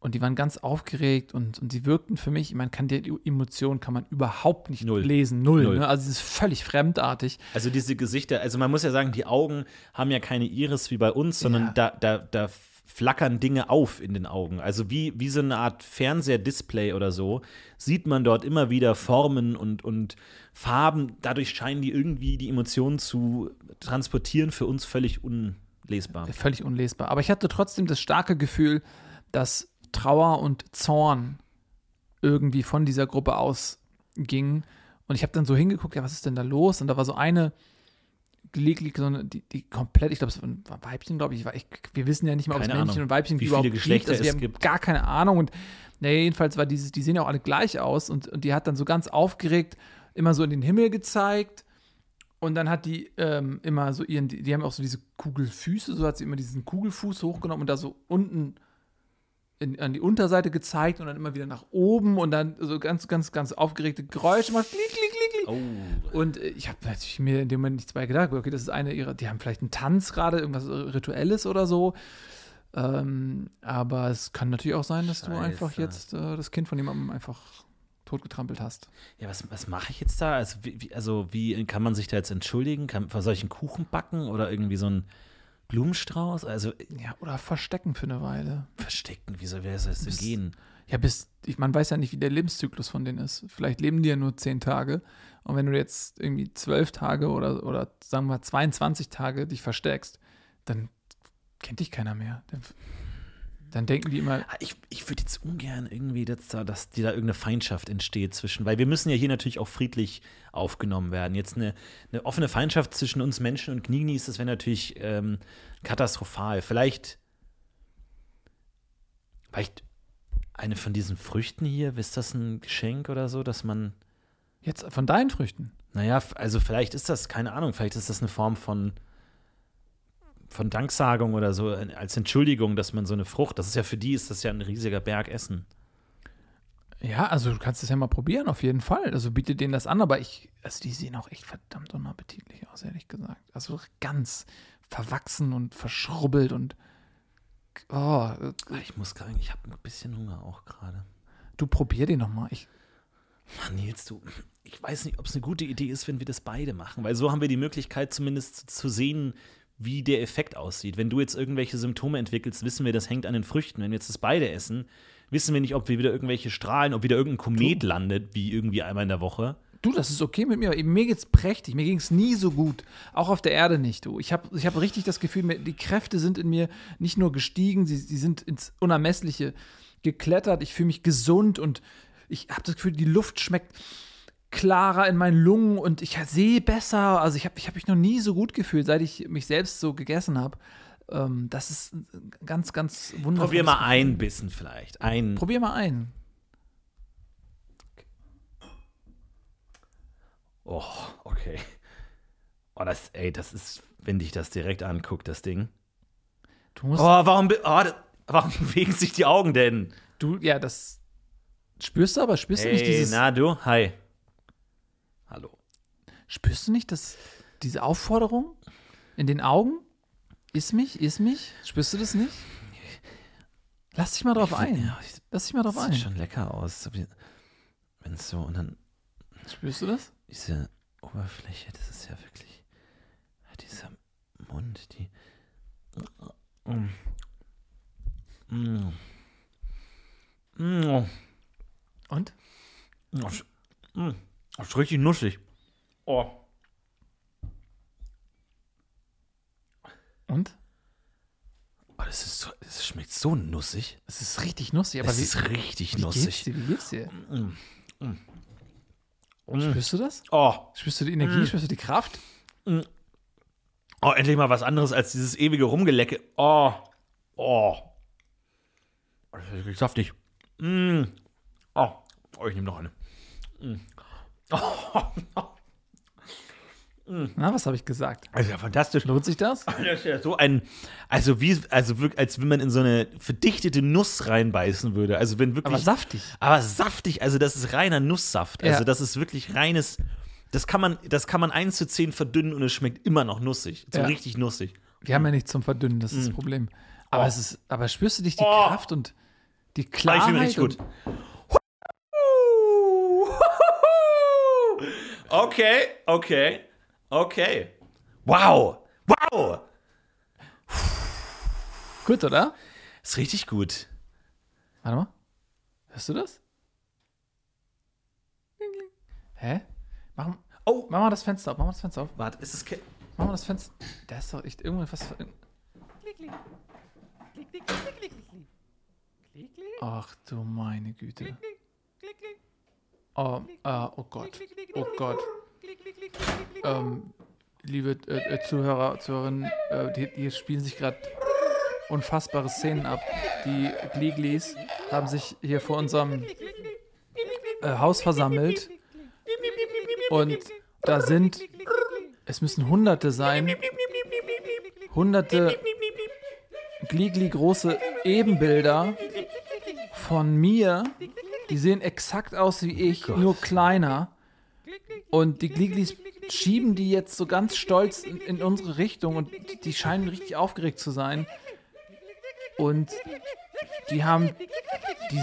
Speaker 4: und die waren ganz aufgeregt und, und sie wirkten für mich, man kann die Emotionen kann man überhaupt nicht
Speaker 3: Null.
Speaker 4: lesen, null.
Speaker 3: Null.
Speaker 4: Ne? Also es ist völlig fremdartig.
Speaker 3: Also diese Gesichter, also man muss ja sagen, die Augen haben ja keine Iris wie bei uns, sondern
Speaker 4: Ja.
Speaker 3: da, da, da flackern Dinge auf in den Augen. Also wie, wie so eine Art Fernsehdisplay oder so, sieht man dort immer wieder Formen und, und Farben. Dadurch scheinen die irgendwie die Emotionen zu transportieren, für uns völlig unlesbar.
Speaker 4: Völlig unlesbar. Aber ich hatte trotzdem das starke Gefühl, dass Trauer und Zorn irgendwie von dieser Gruppe ausgingen. Und ich habe dann so hingeguckt, ja, was ist denn da los? Und da war so eine, gelegentlich so eine, die, die komplett, ich glaube, es war ein Weibchen, glaube ich. ich. Wir wissen ja nicht mal, ob es Männchen
Speaker 3: Ahnung,
Speaker 4: und Weibchen
Speaker 3: wie
Speaker 4: überhaupt
Speaker 3: viele Geschlechter
Speaker 4: gibt. Also wir haben
Speaker 3: gibt.
Speaker 4: gar keine Ahnung. Und naja, jedenfalls war dieses, die sehen ja auch alle gleich aus. Und, und die hat dann so ganz aufgeregt immer so in den Himmel gezeigt. Und dann hat die ähm, immer so ihren, die, die haben auch so diese Kugelfüße, so hat sie immer diesen Kugelfuß hochgenommen und da so unten in, an die Unterseite gezeigt und dann immer wieder nach oben und dann so ganz, ganz, ganz aufgeregte Geräusche macht. Klick, klick, klick.
Speaker 3: Oh.
Speaker 4: Und äh, ich habe natürlich mir in dem Moment nichts bei gedacht. Okay, das ist eine ihrer, die haben vielleicht einen Tanz gerade, irgendwas Rituelles oder so. Ähm, aber es kann natürlich auch sein, dass du einfach
Speaker 3: Scheiße.
Speaker 4: jetzt äh, das Kind von jemandem einfach totgetrampelt hast.
Speaker 3: Ja, was, was mache ich jetzt da? Also wie, also wie kann man sich da jetzt entschuldigen? Kann, soll ich einen Kuchen backen oder irgendwie so einen Blumenstrauß? Also
Speaker 4: Ja, oder verstecken für eine Weile.
Speaker 3: verstecken, wie soll wer soll das denn gehen?
Speaker 4: Ja, bis, ich, man weiß ja nicht, wie der Lebenszyklus von denen ist. Vielleicht leben die ja nur zehn Tage. Und wenn du jetzt irgendwie zwölf Tage oder, oder sagen wir 22 Tage dich versteckst, dann kennt dich keiner mehr. Dann, dann denken die immer,
Speaker 3: Ah, Ich, ich würde jetzt ungern irgendwie, dass da, dass da irgendeine Feindschaft entsteht zwischen, weil wir müssen ja hier natürlich auch friedlich aufgenommen werden. Jetzt eine, eine offene Feindschaft zwischen uns Menschen und Knignis, das wäre natürlich ähm, katastrophal. Vielleicht, vielleicht eine von diesen Früchten hier, ist das ein Geschenk oder so, dass man,
Speaker 4: jetzt von deinen Früchten.
Speaker 3: naja, also vielleicht ist das, keine Ahnung, vielleicht ist das eine Form von, von Danksagung oder so, äh, als Entschuldigung, dass man so eine Frucht, das ist ja für die, ist das ja ein riesiger Berg Essen.
Speaker 4: Ja, also du kannst es ja mal probieren, auf jeden Fall. Also biete denen das an, aber ich, also die sehen auch echt verdammt unappetitlich aus, ehrlich gesagt. Also ganz verwachsen und verschrubbelt und oh,
Speaker 3: Ah, Ich muss sagen, ich habe ein bisschen Hunger auch gerade.
Speaker 4: du probier den noch mal. Ich,
Speaker 3: Mann, Nils, du, ich weiß nicht, ob es eine gute Idee ist, wenn wir das beide machen, weil so haben wir die Möglichkeit zumindest zu, zu sehen, wie der Effekt aussieht. Wenn du jetzt irgendwelche Symptome entwickelst, wissen wir, das hängt an den Früchten. Wenn wir jetzt das beide essen, wissen wir nicht, ob wir wieder irgendwelche Strahlen, ob wieder irgendein Komet landet, wie irgendwie einmal in der Woche.
Speaker 4: Du, das ist okay mit mir. aber Mir geht's prächtig. Mir ging es nie so gut. Auch auf der Erde nicht, du. Ich habe ich hab richtig das Gefühl, mir- die Kräfte sind in mir nicht nur gestiegen, sie, sie sind ins Unermessliche geklettert. Ich fühle mich gesund und ich habe das Gefühl, die Luft schmeckt klarer in meinen Lungen und ich sehe besser. Also ich habe ich hab mich noch nie so gut gefühlt, seit ich mich selbst so gegessen habe. Ähm, das ist ganz, ganz wunderbar.
Speaker 3: Probier mal ein Bissen vielleicht. Ein.
Speaker 4: Probier mal ein.
Speaker 3: Oh, okay. Oh, das, ey, das ist, wenn dich das direkt anguckt, das Ding.
Speaker 4: Du musst,
Speaker 3: Oh, warum, oh, das, warum bewegen sich die Augen denn?
Speaker 4: du, ja, das spürst du aber, spürst du nicht
Speaker 3: Ey,
Speaker 4: dieses.
Speaker 3: na du, hi. Hallo.
Speaker 4: Spürst du nicht das, diese Aufforderung in den Augen? Iss mich, iss mich? Spürst du das nicht? Lass dich mal drauf ein.
Speaker 3: Ja, ich-
Speaker 4: Lass dich mal drauf
Speaker 3: das sieht
Speaker 4: ein.
Speaker 3: schon lecker aus. Wenn es so, und dann
Speaker 4: Spürst du das?
Speaker 3: diese, Oberfläche, das ist ja wirklich. Dieser Mund, die. Mm. Mm. Mm.
Speaker 4: Und?
Speaker 3: Das ist, mm. das ist richtig nussig. Oh.
Speaker 4: Und?
Speaker 3: oh das, ist so, das schmeckt so nussig.
Speaker 4: Es ist richtig nussig, aber
Speaker 3: Es
Speaker 4: wie,
Speaker 3: ist richtig
Speaker 4: wie geht's
Speaker 3: nussig.
Speaker 4: dir? Wie geht's dir?
Speaker 3: Mm.
Speaker 4: Spürst du das?
Speaker 3: Oh.
Speaker 4: Spürst du die Energie?
Speaker 3: Mm.
Speaker 4: Spürst du die Kraft?
Speaker 3: oh, endlich mal was anderes als dieses ewige Rumgelecke. Oh. Oh. Das ist wirklich saftig. Mm. Oh. oh, ich nehme noch eine.
Speaker 4: Na, was habe ich gesagt?
Speaker 3: Ist ja fantastisch.
Speaker 4: Lohnt sich das?
Speaker 3: Das ist ja so ein, also wie, also wirklich, als wenn man in so eine verdichtete Nuss reinbeißen würde. Also wenn wirklich,
Speaker 4: Aber saftig.
Speaker 3: aber saftig, also das ist reiner Nusssaft.
Speaker 4: Ja.
Speaker 3: Also das ist wirklich reines, das kann man, das kann man 1 zu 10 verdünnen und es schmeckt immer noch nussig. So
Speaker 4: Ja.
Speaker 3: richtig nussig.
Speaker 4: Wir haben ja nichts zum Verdünnen, das ist das Problem. Aber
Speaker 3: Oh.
Speaker 4: es ist, aber spürst du dich die
Speaker 3: Oh.
Speaker 4: Kraft und die
Speaker 3: Ah, ich
Speaker 4: Klarheit?
Speaker 3: fühle mich richtig gut. Okay, okay, okay. Wow, wow.
Speaker 4: Gut, oder?
Speaker 3: Ist richtig gut.
Speaker 4: Warte mal. Hörst du das? Hä? Mach,
Speaker 3: Oh,
Speaker 4: mach mal das Fenster auf. Mach mal das Fenster auf.
Speaker 3: warte, ist es, Ke-
Speaker 4: Mach mal das Fenster. Da ist doch echt irgendwas. Ach du meine Güte. Oh, ah, oh Gott. Oh Gott. Ähm, liebe äh, äh, Zuhörer, Zuhörerinnen, äh, hier spielen sich gerade unfassbare Szenen ab. Die Gliglis haben sich hier vor unserem äh, Haus versammelt. Und da sind, es müssen Hunderte sein, hunderte Gligli große Ebenbilder von mir. Die sehen exakt aus wie ich, nur kleiner. Und die Gliglis schieben die jetzt so ganz stolz in, in unsere Richtung und die, scheinen richtig aufgeregt zu sein. Und die haben, die,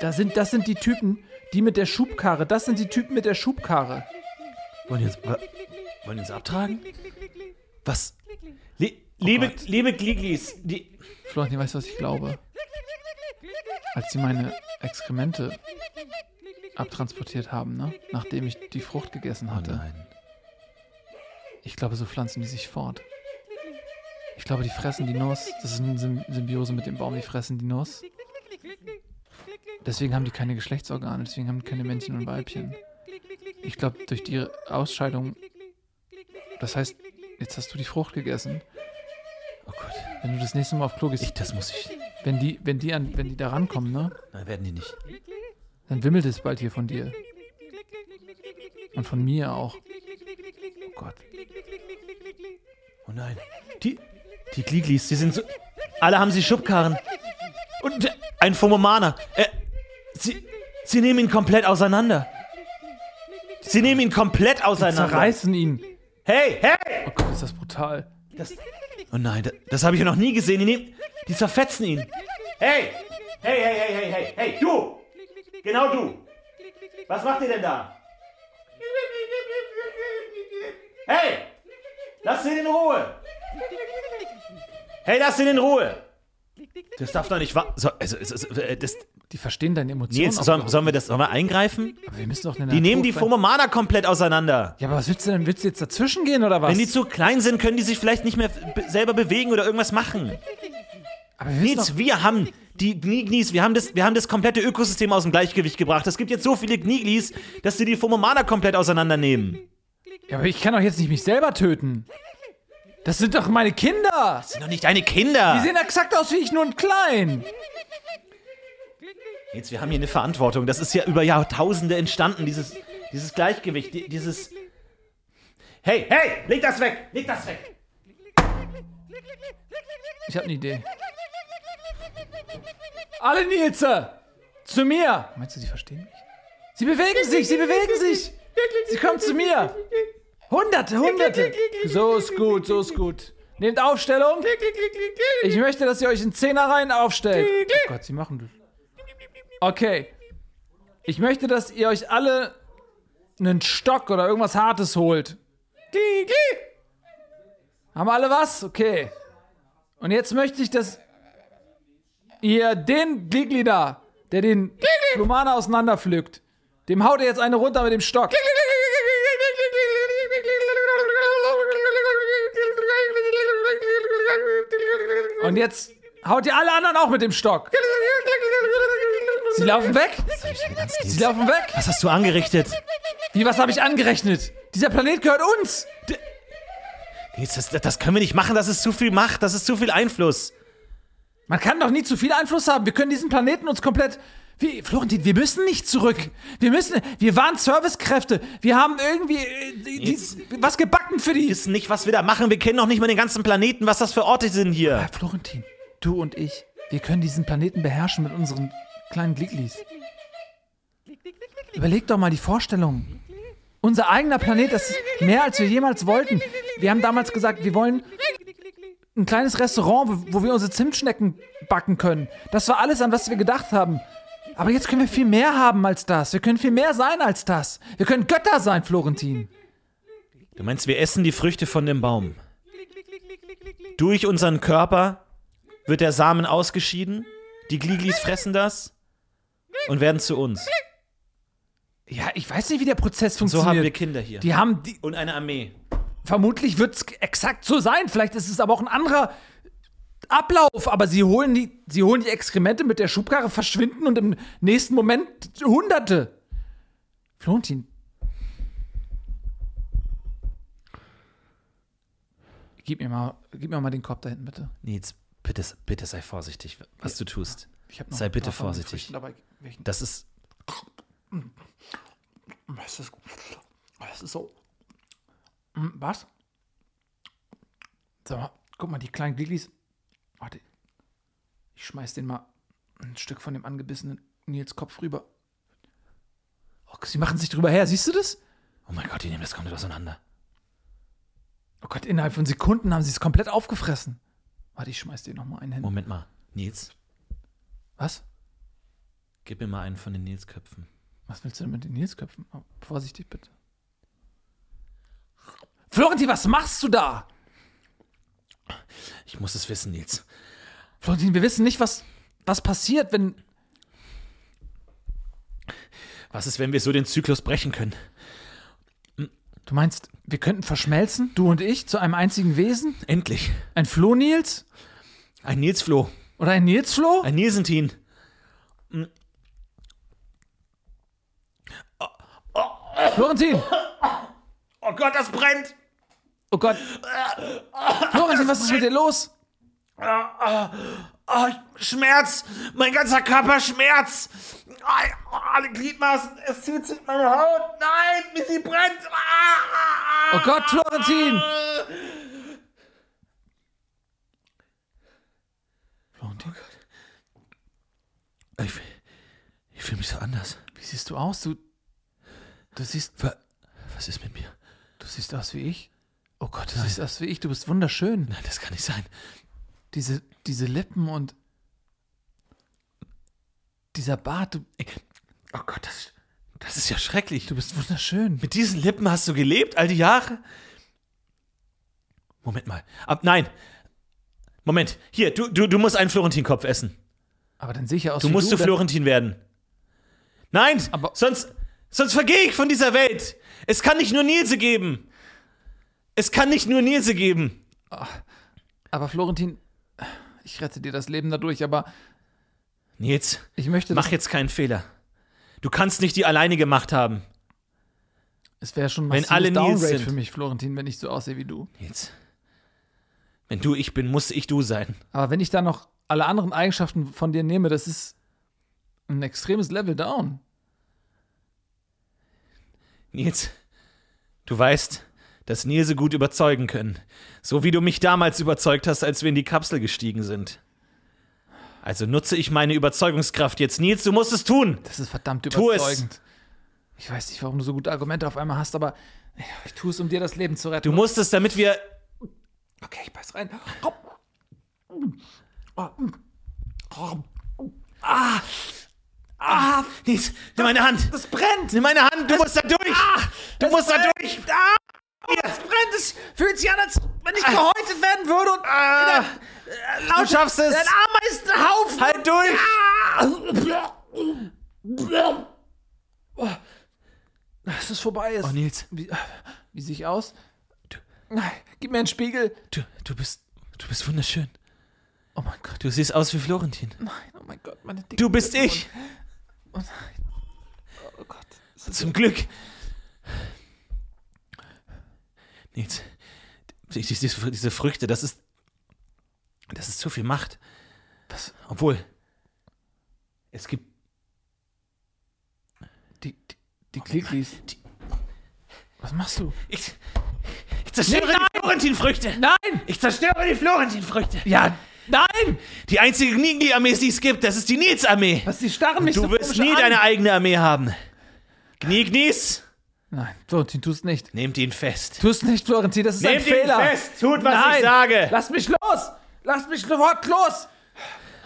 Speaker 4: da sind, das sind die Typen, die mit der Schubkarre. Das sind die Typen mit der Schubkarre.
Speaker 3: wollen die wa- wollen die uns abtragen? Was? Le liebe,
Speaker 4: Gott.
Speaker 3: liebe Gliglis, die,
Speaker 4: Florian, weißt du, was ich glaube? Als sie meine Exkremente abtransportiert haben, ne? nachdem ich die Frucht gegessen
Speaker 3: oh
Speaker 4: hatte.
Speaker 3: nein.
Speaker 4: Ich glaube, so pflanzen die sich fort. Ich glaube, die fressen die Nuss. Das ist eine Sym- Symbiose mit dem Baum. Die fressen die Nuss. Deswegen haben die keine Geschlechtsorgane. Deswegen haben die keine Männchen und Weibchen. Ich glaube, durch die Ausscheidung. Das heißt, jetzt hast du die Frucht gegessen.
Speaker 3: Oh Gott,
Speaker 4: Wenn du das nächste Mal auf Klo gehst,
Speaker 3: ich, das muss ich,
Speaker 4: wenn die, wenn die an, wenn die da rankommen, ne?
Speaker 3: nein, werden die nicht.
Speaker 4: Dann wimmelt es bald hier von dir. Und von mir auch. Oh Gott.
Speaker 3: Oh nein. Die, die Gliglis, die sind so. Alle haben sie Schubkarren. Und ein Fomomaner. Äh, sie, sie nehmen ihn komplett auseinander. Sie nehmen ihn komplett auseinander.
Speaker 4: Zerreißen ihn.
Speaker 3: Hey, hey!
Speaker 4: Oh Gott, ist das brutal.
Speaker 3: Das, oh nein, das, das habe ich ja noch nie gesehen. Die, nehmen, die zerfetzen ihn. Hey! Hey, hey, hey, hey, hey, hey, du! Genau du! Was macht ihr denn da? Hey! Lass ihn in Ruhe! Hey, lass ihn in Ruhe! Das darf doch nicht wahr. So, also, äh, das,
Speaker 4: Die verstehen deine Emotionen.
Speaker 3: Nils, sollen, sollen wir das sollen wir eingreifen?
Speaker 4: Aber wir müssen doch eine
Speaker 3: Die nehmen die Fomomana komplett auseinander.
Speaker 4: Ja, aber was willst du denn? Willst du jetzt dazwischen gehen oder was?
Speaker 3: Wenn die zu klein sind, können die sich vielleicht nicht mehr be selber bewegen oder irgendwas machen.
Speaker 4: Aber wir müssen
Speaker 3: Nils, wir haben die Gniglis, wir haben, das, wir haben das komplette Ökosystem aus dem Gleichgewicht gebracht. Es gibt jetzt so viele Gniglis, dass sie die Fomomana komplett auseinandernehmen.
Speaker 4: ja, aber ich kann doch jetzt nicht mich selber töten. Das sind doch meine Kinder.
Speaker 3: Das sind doch nicht deine Kinder.
Speaker 4: Die sehen exakt aus wie ich, nur ein klein.
Speaker 3: Jetzt, wir haben hier eine Verantwortung. Das ist ja über Jahrtausende entstanden, dieses, dieses Gleichgewicht, die- dieses. Hey, hey, leg das weg, leg das weg.
Speaker 4: Ich habe eine Idee. Alle Nilse! Zu mir! Meinst du, die verstehen mich? Sie bewegen sich, sie bewegen sich! Sie kommen zu mir! Hunderte, hunderte! So ist gut, so ist gut. Nehmt Aufstellung. Ich möchte, dass ihr euch in Zehnerreihen aufstellt. Oh Gott, sie machen das. Okay. Ich möchte, dass ihr euch alle einen Stock oder irgendwas Hartes holt. Haben alle was? Okay. Und jetzt möchte ich, dass ihr den Gligli da, der den Flumana auseinanderpflückt, dem haut ihr jetzt eine runter mit dem Stock. Und jetzt haut ihr alle anderen auch mit dem Stock. Sie laufen weg. Sie laufen weg.
Speaker 3: Was hast du angerichtet?
Speaker 4: Wie, was habe ich angerechnet? Dieser Planet gehört uns.
Speaker 3: Das, das können wir nicht machen, das ist zu viel Macht, das ist zu viel Einfluss.
Speaker 4: Man kann doch nie zu viel Einfluss haben. Wir können diesen Planeten uns komplett. Wie, Florentin, wir müssen nicht zurück. Wir müssen. Wir waren Servicekräfte. Wir haben irgendwie äh, die, die,
Speaker 3: Jetzt-
Speaker 4: was gebacken für die.
Speaker 3: Wir wissen nicht, was wir da machen. Wir kennen noch nicht mal den ganzen Planeten, was das für Orte sind hier.
Speaker 4: Ah, Florentin, du und ich, wir können diesen Planeten beherrschen mit unseren kleinen Gliglis. Überleg doch mal die Vorstellung. Unser eigener Planet, das ist mehr als wir jemals wollten. Wir haben damals gesagt, wir wollen ein kleines Restaurant, wo- wir unsere Zimtschnecken backen können. Das war alles, an was wir gedacht haben. Aber jetzt können wir viel mehr haben als das. Wir können viel mehr sein als das. Wir können Götter sein, Florentin.
Speaker 3: Du meinst, wir essen die Früchte von dem Baum. Durch unseren Körper wird der Samen ausgeschieden, die Gliglis fressen das und werden zu uns.
Speaker 4: Ja, ich weiß nicht, wie der Prozess
Speaker 3: So
Speaker 4: funktioniert.
Speaker 3: haben wir Kinder hier.
Speaker 4: die haben die,
Speaker 3: Und eine Armee.
Speaker 4: Vermutlich wird es exakt so sein. Vielleicht ist es aber auch ein anderer Ablauf. Aber sie holen die, sie holen die Exkremente mit der Schubkarre, verschwinden und im nächsten Moment Hunderte. Florentin. Gib mir mal, gib mir mal den Korb da hinten, bitte.
Speaker 3: Nils, bitte, bitte sei vorsichtig, was du tust. Sei bitte vorsichtig.
Speaker 4: Dabei.
Speaker 3: Das ist.
Speaker 4: Das ist, das ist so. Hm, Was? Sag mal, guck mal, die kleinen Gliglis. Warte. Ich schmeiß den mal ein Stück von dem angebissenen Nils Kopf rüber. Oh, sie machen sich drüber her. Siehst du das?
Speaker 3: Oh mein Gott, die nehmen das komplett auseinander.
Speaker 4: Oh Gott, innerhalb von Sekunden haben sie es komplett aufgefressen. Warte, ich schmeiß dir noch mal einen hin.
Speaker 3: Moment mal. Nils,
Speaker 4: Was?
Speaker 3: gib mir mal einen von den Nilsköpfen.
Speaker 4: Was willst du denn mit den Nilsköpfen? Oh, vorsichtig bitte. Florentin, was machst du da?
Speaker 3: Ich muss es wissen, Nils.
Speaker 4: Florentin, wir wissen nicht, was, was passiert, wenn.
Speaker 3: Was ist, wenn wir so den Zyklus brechen können?
Speaker 4: Du meinst, wir könnten verschmelzen, du und ich, zu einem einzigen Wesen?
Speaker 3: Endlich.
Speaker 4: Ein Flo-Nils?
Speaker 3: Ein Nilsfloh.
Speaker 4: Oder ein Nils-Flo?
Speaker 3: Ein Nilsentin.
Speaker 4: Florentin!
Speaker 3: Oh Gott, das brennt.
Speaker 4: Oh Gott! Florentin, was ist mit dir los?
Speaker 3: Oh, Schmerz. Mein ganzer Körper Schmerz. Oh, alle Gliedmaßen. Es zieht sich meine Haut. Nein, wie sie brennt. Ah,
Speaker 4: Oh Gott, Florentin! Florentin,
Speaker 3: Ich, ich fühle mich so anders.
Speaker 4: wie siehst du aus? Du, du siehst,
Speaker 3: Was ist mit mir?
Speaker 4: du siehst aus wie ich. Oh Gott, du siehst aus wie ich. Du bist wunderschön.
Speaker 3: Nein, das kann nicht sein.
Speaker 4: Diese, diese Lippen und dieser Bart. Du,
Speaker 3: Oh Gott, das, das ist ja schrecklich.
Speaker 4: du bist wunderschön.
Speaker 3: Mit diesen Lippen hast du gelebt, all die Jahre? Moment mal. Ab, nein. Moment. Hier, du, du, du musst einen Florentinkopf essen.
Speaker 4: Aber dann sehe ich ja aus
Speaker 3: Du musst zu
Speaker 4: wenn-
Speaker 3: Florentin werden. Nein,
Speaker 4: Aber-
Speaker 3: sonst, sonst vergehe ich von dieser Welt. Es kann nicht nur Nilse geben. Es kann nicht nur Nilse geben.
Speaker 4: Aber Florentin, ich rette dir das Leben dadurch, aber
Speaker 3: Nils,
Speaker 4: ich möchte,
Speaker 3: mach jetzt keinen Fehler. Du kannst nicht die alleine gemacht haben.
Speaker 4: es wäre schon ein
Speaker 3: alle Nils
Speaker 4: Downgrade
Speaker 3: sind.
Speaker 4: für mich, Florentin, wenn ich so aussehe wie du.
Speaker 3: Nils. Wenn du ich bin, muss ich du sein.
Speaker 4: Aber wenn ich dann noch alle anderen Eigenschaften von dir nehme, das ist ein extremes Level down.
Speaker 3: Nils, du weißt, dass Nilse gut überzeugen können. So wie du mich damals überzeugt hast, als wir in die Kapsel gestiegen sind. Also nutze ich meine Überzeugungskraft jetzt. Nils, du musst es tun.
Speaker 4: Das ist verdammt überzeugend. Ich weiß nicht, warum du so gute Argumente auf einmal hast, aber ich tue es, um dir das Leben zu retten.
Speaker 3: Du musst es, damit wir.
Speaker 4: okay, ich beiß rein. Ah. Ah.
Speaker 3: Nils, nimm meine Hand.
Speaker 4: Das brennt!
Speaker 3: Nimm meine Hand, du musst da durch. du musst da
Speaker 4: brennt.
Speaker 3: durch.
Speaker 4: Ah, es brennt! Es fühlt sich an, als wenn ich gehäutet werden würde und
Speaker 3: Ah,
Speaker 4: äh, laut,
Speaker 3: du schaffst es.
Speaker 4: Ein Ameisenhaufen!
Speaker 3: Halt durch.
Speaker 4: Ah. Es vorbei ist.
Speaker 3: Oh, Nils,
Speaker 4: Wie, wie sehe ich aus? Nein, Gib mir einen Spiegel.
Speaker 3: du, du bist, du bist wunderschön.
Speaker 4: Oh mein Gott.
Speaker 3: Du siehst aus wie Florentin.
Speaker 4: Nein, oh mein Gott, meine dicke
Speaker 3: Du bist ich.
Speaker 4: Oh nein. Oh Gott. Ist
Speaker 3: Zum Glück. Nils, diese, diese, Früchte, das ist, das ist zu viel Macht.
Speaker 4: Was?
Speaker 3: Obwohl, es gibt,
Speaker 4: Die, die, die Kliklis. Was machst du?
Speaker 3: ich, ich zerstöre
Speaker 4: Nein,
Speaker 3: die Florentin-Früchte.
Speaker 4: Nein!
Speaker 3: Ich zerstöre die Florentin-Früchte.
Speaker 4: Ja, nein!
Speaker 3: Die einzige Gnigli-Armee, die es gibt, das ist die Nils-Armee.
Speaker 4: Was, die starren mich
Speaker 3: Du
Speaker 4: so
Speaker 3: wirst nie
Speaker 4: an.
Speaker 3: deine eigene Armee haben. Gnignis,
Speaker 4: Nein, Florentin, tu es nicht.
Speaker 3: nehmt ihn fest.
Speaker 4: Tu es nicht, Florentin, das ist ein
Speaker 3: Nehmt ihn
Speaker 4: Fehler.
Speaker 3: fest, tut, was
Speaker 4: Nein.
Speaker 3: ich sage.
Speaker 4: Lass mich los! Lass mich sofort los!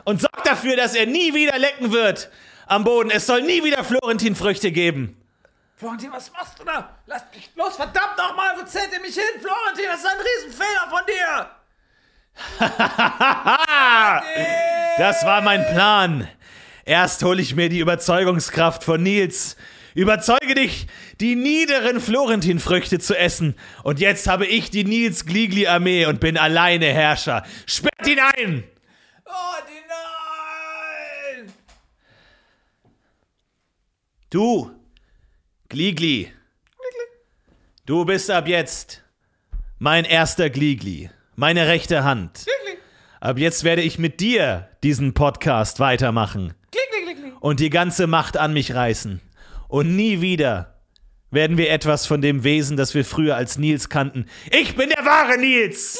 Speaker 3: Und sorgt dafür, dass er nie wieder lecken wird am Boden. Es soll nie wieder Florentin-Früchte geben.
Speaker 4: Florentin, was machst du da? Lass mich los, verdammt nochmal, wo zählt ihr mich hin? Florentin, das ist ein Riesenfehler von dir!
Speaker 3: Das war mein Plan. Erst hole ich mir die Überzeugungskraft von Nils. Überzeuge dich, die niederen Florentin-Früchte zu essen. Und jetzt habe ich die Nils-Gligli-Armee und bin alleine Herrscher. Sperrt ihn ein!
Speaker 4: Oh, die nein!
Speaker 3: Du, Gligli. Du bist ab jetzt mein erster Gligli, meine rechte Hand. Ab jetzt werde ich mit dir diesen Podcast weitermachen und die ganze Macht an mich reißen. Und nie wieder werden wir etwas von dem Wesen, das wir früher als Nils kannten. Ich bin der wahre Nils!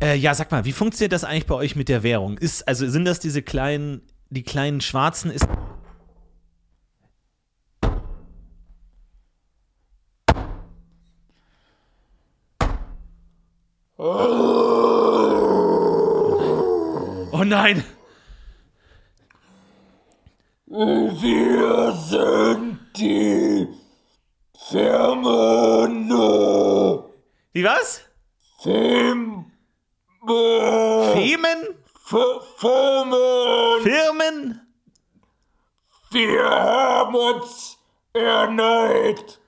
Speaker 3: Äh, ja, sag mal, wie funktioniert das eigentlich bei euch mit der Währung? Ist, also sind das diese kleinen, die kleinen Schwarzen? Ist, oh nein!
Speaker 5: Wir sind die Firmen.
Speaker 3: Wie was?
Speaker 5: Firmen.
Speaker 3: Femen?
Speaker 5: Firmen.
Speaker 3: Firmen?
Speaker 5: Wir haben uns erneut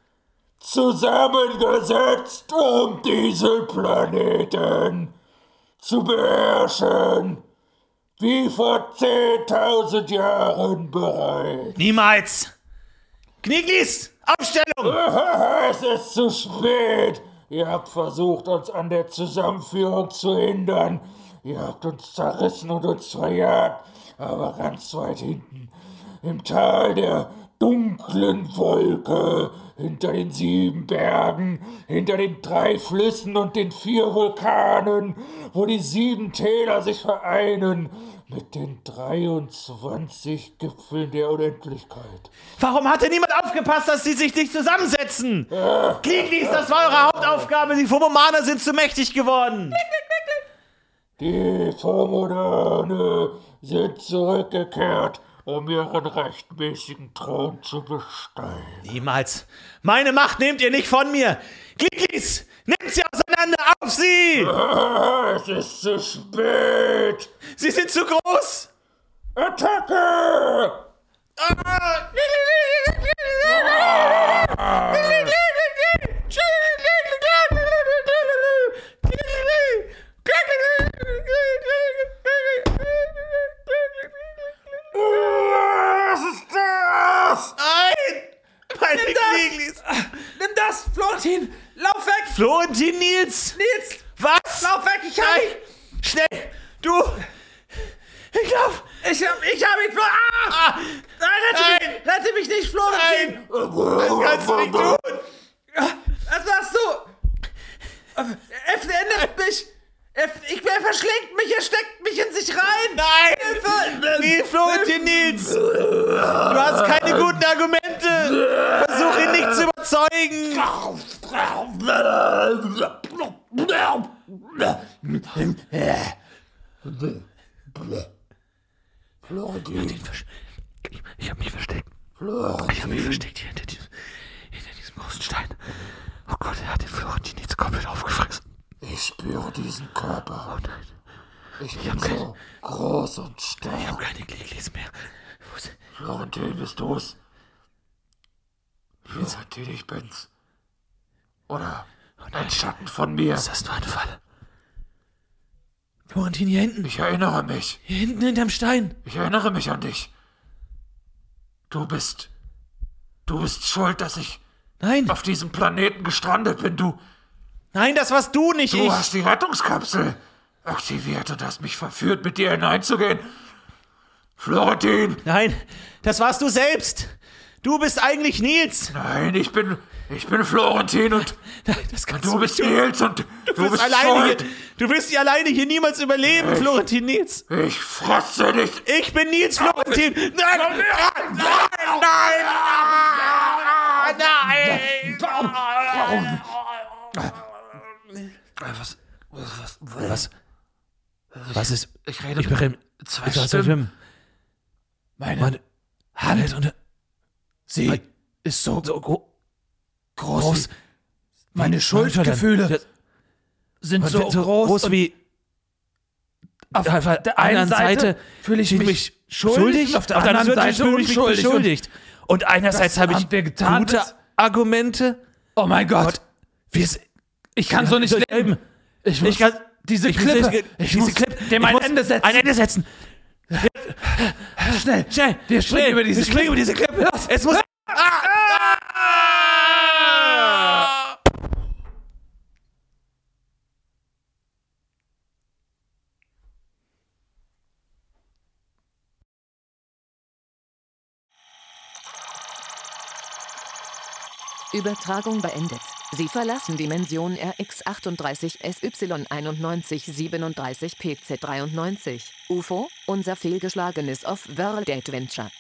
Speaker 5: zusammengesetzt, um diesen Planeten zu beherrschen. Wie vor 10.000 Jahren bereits.
Speaker 3: Niemals! Knieglis! Aufstellung!
Speaker 5: Es ist zu spät. Ihr habt versucht, uns an der Zusammenführung zu hindern. Ihr habt uns zerrissen und uns verjagt. Aber ganz weit hinten, im Tal der dunklen Wolke, hinter den sieben Bergen, hinter den drei Flüssen und den vier Vulkanen, wo die sieben Täler sich vereinen, mit den 23 Gipfeln der Unendlichkeit.
Speaker 3: Warum hatte niemand aufgepasst, dass sie sich nicht zusammensetzen? Knieglis, das war eure Hauptaufgabe. Die Fomomaner sind zu mächtig geworden.
Speaker 5: Die Vormoderne sind zurückgekehrt, um ihren rechtmäßigen Thron zu besteigen.
Speaker 3: Niemals. Meine Macht nehmt ihr nicht von mir. Knieglis, nehmt sie auseinander auf sie!
Speaker 5: Es ist zu spät!
Speaker 3: Sie sind zu groß!
Speaker 5: Attacke!
Speaker 3: Ah!
Speaker 5: Was ist das?
Speaker 3: Nein! Meine Knieglis!
Speaker 4: Nimm das, Florentin! Lauf weg!
Speaker 3: Florentin Nils!
Speaker 4: Nils!
Speaker 3: Was?
Speaker 4: Lauf weg! Ich hab ihn!
Speaker 3: Schnell! Du! Ich lauf!
Speaker 4: Ich hab, ich hab ihn, Florentin! Ah!
Speaker 3: Ah!
Speaker 4: Nein, rette,
Speaker 3: Nein!
Speaker 4: Mich, rette mich nicht, Florentin!
Speaker 3: Das kannst du nicht tun!
Speaker 4: Was machst du? Er endet mich! Er, ich, er verschlingt mich, er steckt mich in sich rein!
Speaker 3: Nein!
Speaker 4: Hilfe!
Speaker 3: Nee, Florentin Nils! Du hast keine guten Argumente! Versuch ihn nicht zu überzeugen!
Speaker 5: Florentin,
Speaker 3: Ich habe mich versteckt. Ich habe mich
Speaker 5: Florentin,
Speaker 3: versteckt hier hinter diesem, hinter diesem großen Stein. Oh Gott, er hat den Florentin jetzt komplett aufgefressen.
Speaker 5: ich spüre diesen Körper.
Speaker 3: Oh nein,
Speaker 5: Ich bin so groß und
Speaker 3: ich habe
Speaker 5: stark.
Speaker 3: keine Gliedlis mehr. Wo ist-
Speaker 5: Florentin, bist du's? Florentin, ich bin's. Oder ein Schatten von mir.
Speaker 3: Was ist das für eine Falle? Florentin, hier hinten.
Speaker 5: Ich erinnere mich.
Speaker 3: Hier hinten hinterm Stein.
Speaker 5: Ich erinnere mich an dich. Du bist. Du bist schuld, dass ich
Speaker 3: Nein,
Speaker 5: auf diesem Planeten gestrandet bin. Du.
Speaker 3: nein, das warst du nicht,
Speaker 5: Du
Speaker 3: ich.
Speaker 5: hast die Rettungskapsel aktiviert und hast mich verführt, mit dir hineinzugehen. Florentin!
Speaker 3: Nein, das warst du selbst. Du bist eigentlich Nils.
Speaker 5: Nein, ich bin. Ich bin Florentin und
Speaker 3: Nein, das kannst
Speaker 5: du bist
Speaker 3: nicht tun.
Speaker 5: Nils und du,
Speaker 3: Du bist,
Speaker 5: bist
Speaker 3: alleine
Speaker 5: schuld.
Speaker 3: hier. Du wirst hier alleine hier niemals überleben, Florentin Nils.
Speaker 5: Ich fresse dich.
Speaker 3: Ich bin Nils Florentin. Nein, nein, nein, nein, nein.
Speaker 5: Was? Was?
Speaker 3: Was? Was ist?
Speaker 5: Ich rede
Speaker 3: Ich bin
Speaker 5: zwei
Speaker 3: was
Speaker 5: Stimmen.
Speaker 4: Meine
Speaker 3: Meine Hand und
Speaker 4: Sie ist so
Speaker 3: so gro
Speaker 4: groß.
Speaker 3: groß.
Speaker 4: Meine Schuldgefühle sind so,
Speaker 3: so
Speaker 4: groß.
Speaker 3: groß wie
Speaker 4: auf
Speaker 3: auf
Speaker 4: der einen Seite fühle ich mich schuldig, auf der anderen Seite
Speaker 3: fühle ich mich.
Speaker 4: Und
Speaker 3: beschuldigt. Und einerseits habe ich
Speaker 4: getan,
Speaker 3: gute Argumente.
Speaker 4: Oh mein Gott,
Speaker 3: es
Speaker 4: ich kann so nicht leben. Ich muss
Speaker 3: Ich kann
Speaker 4: diese
Speaker 3: ich
Speaker 4: Klippe,
Speaker 3: muss,
Speaker 4: ich
Speaker 3: diese
Speaker 4: muss
Speaker 3: Clip,
Speaker 4: dem
Speaker 3: ich
Speaker 4: ein Ende setzen.
Speaker 3: Ein Ende setzen.
Speaker 4: Schnell,
Speaker 3: Schnell,
Speaker 4: wir springen
Speaker 3: schnell,
Speaker 4: über diese
Speaker 3: wir springen über diese Klippe. Es muss.
Speaker 2: Übertragung beendet. Sie verlassen Dimension RX38 SY91 37 PC93. UFO, unser fehlgeschlagenes Off-World Adventure.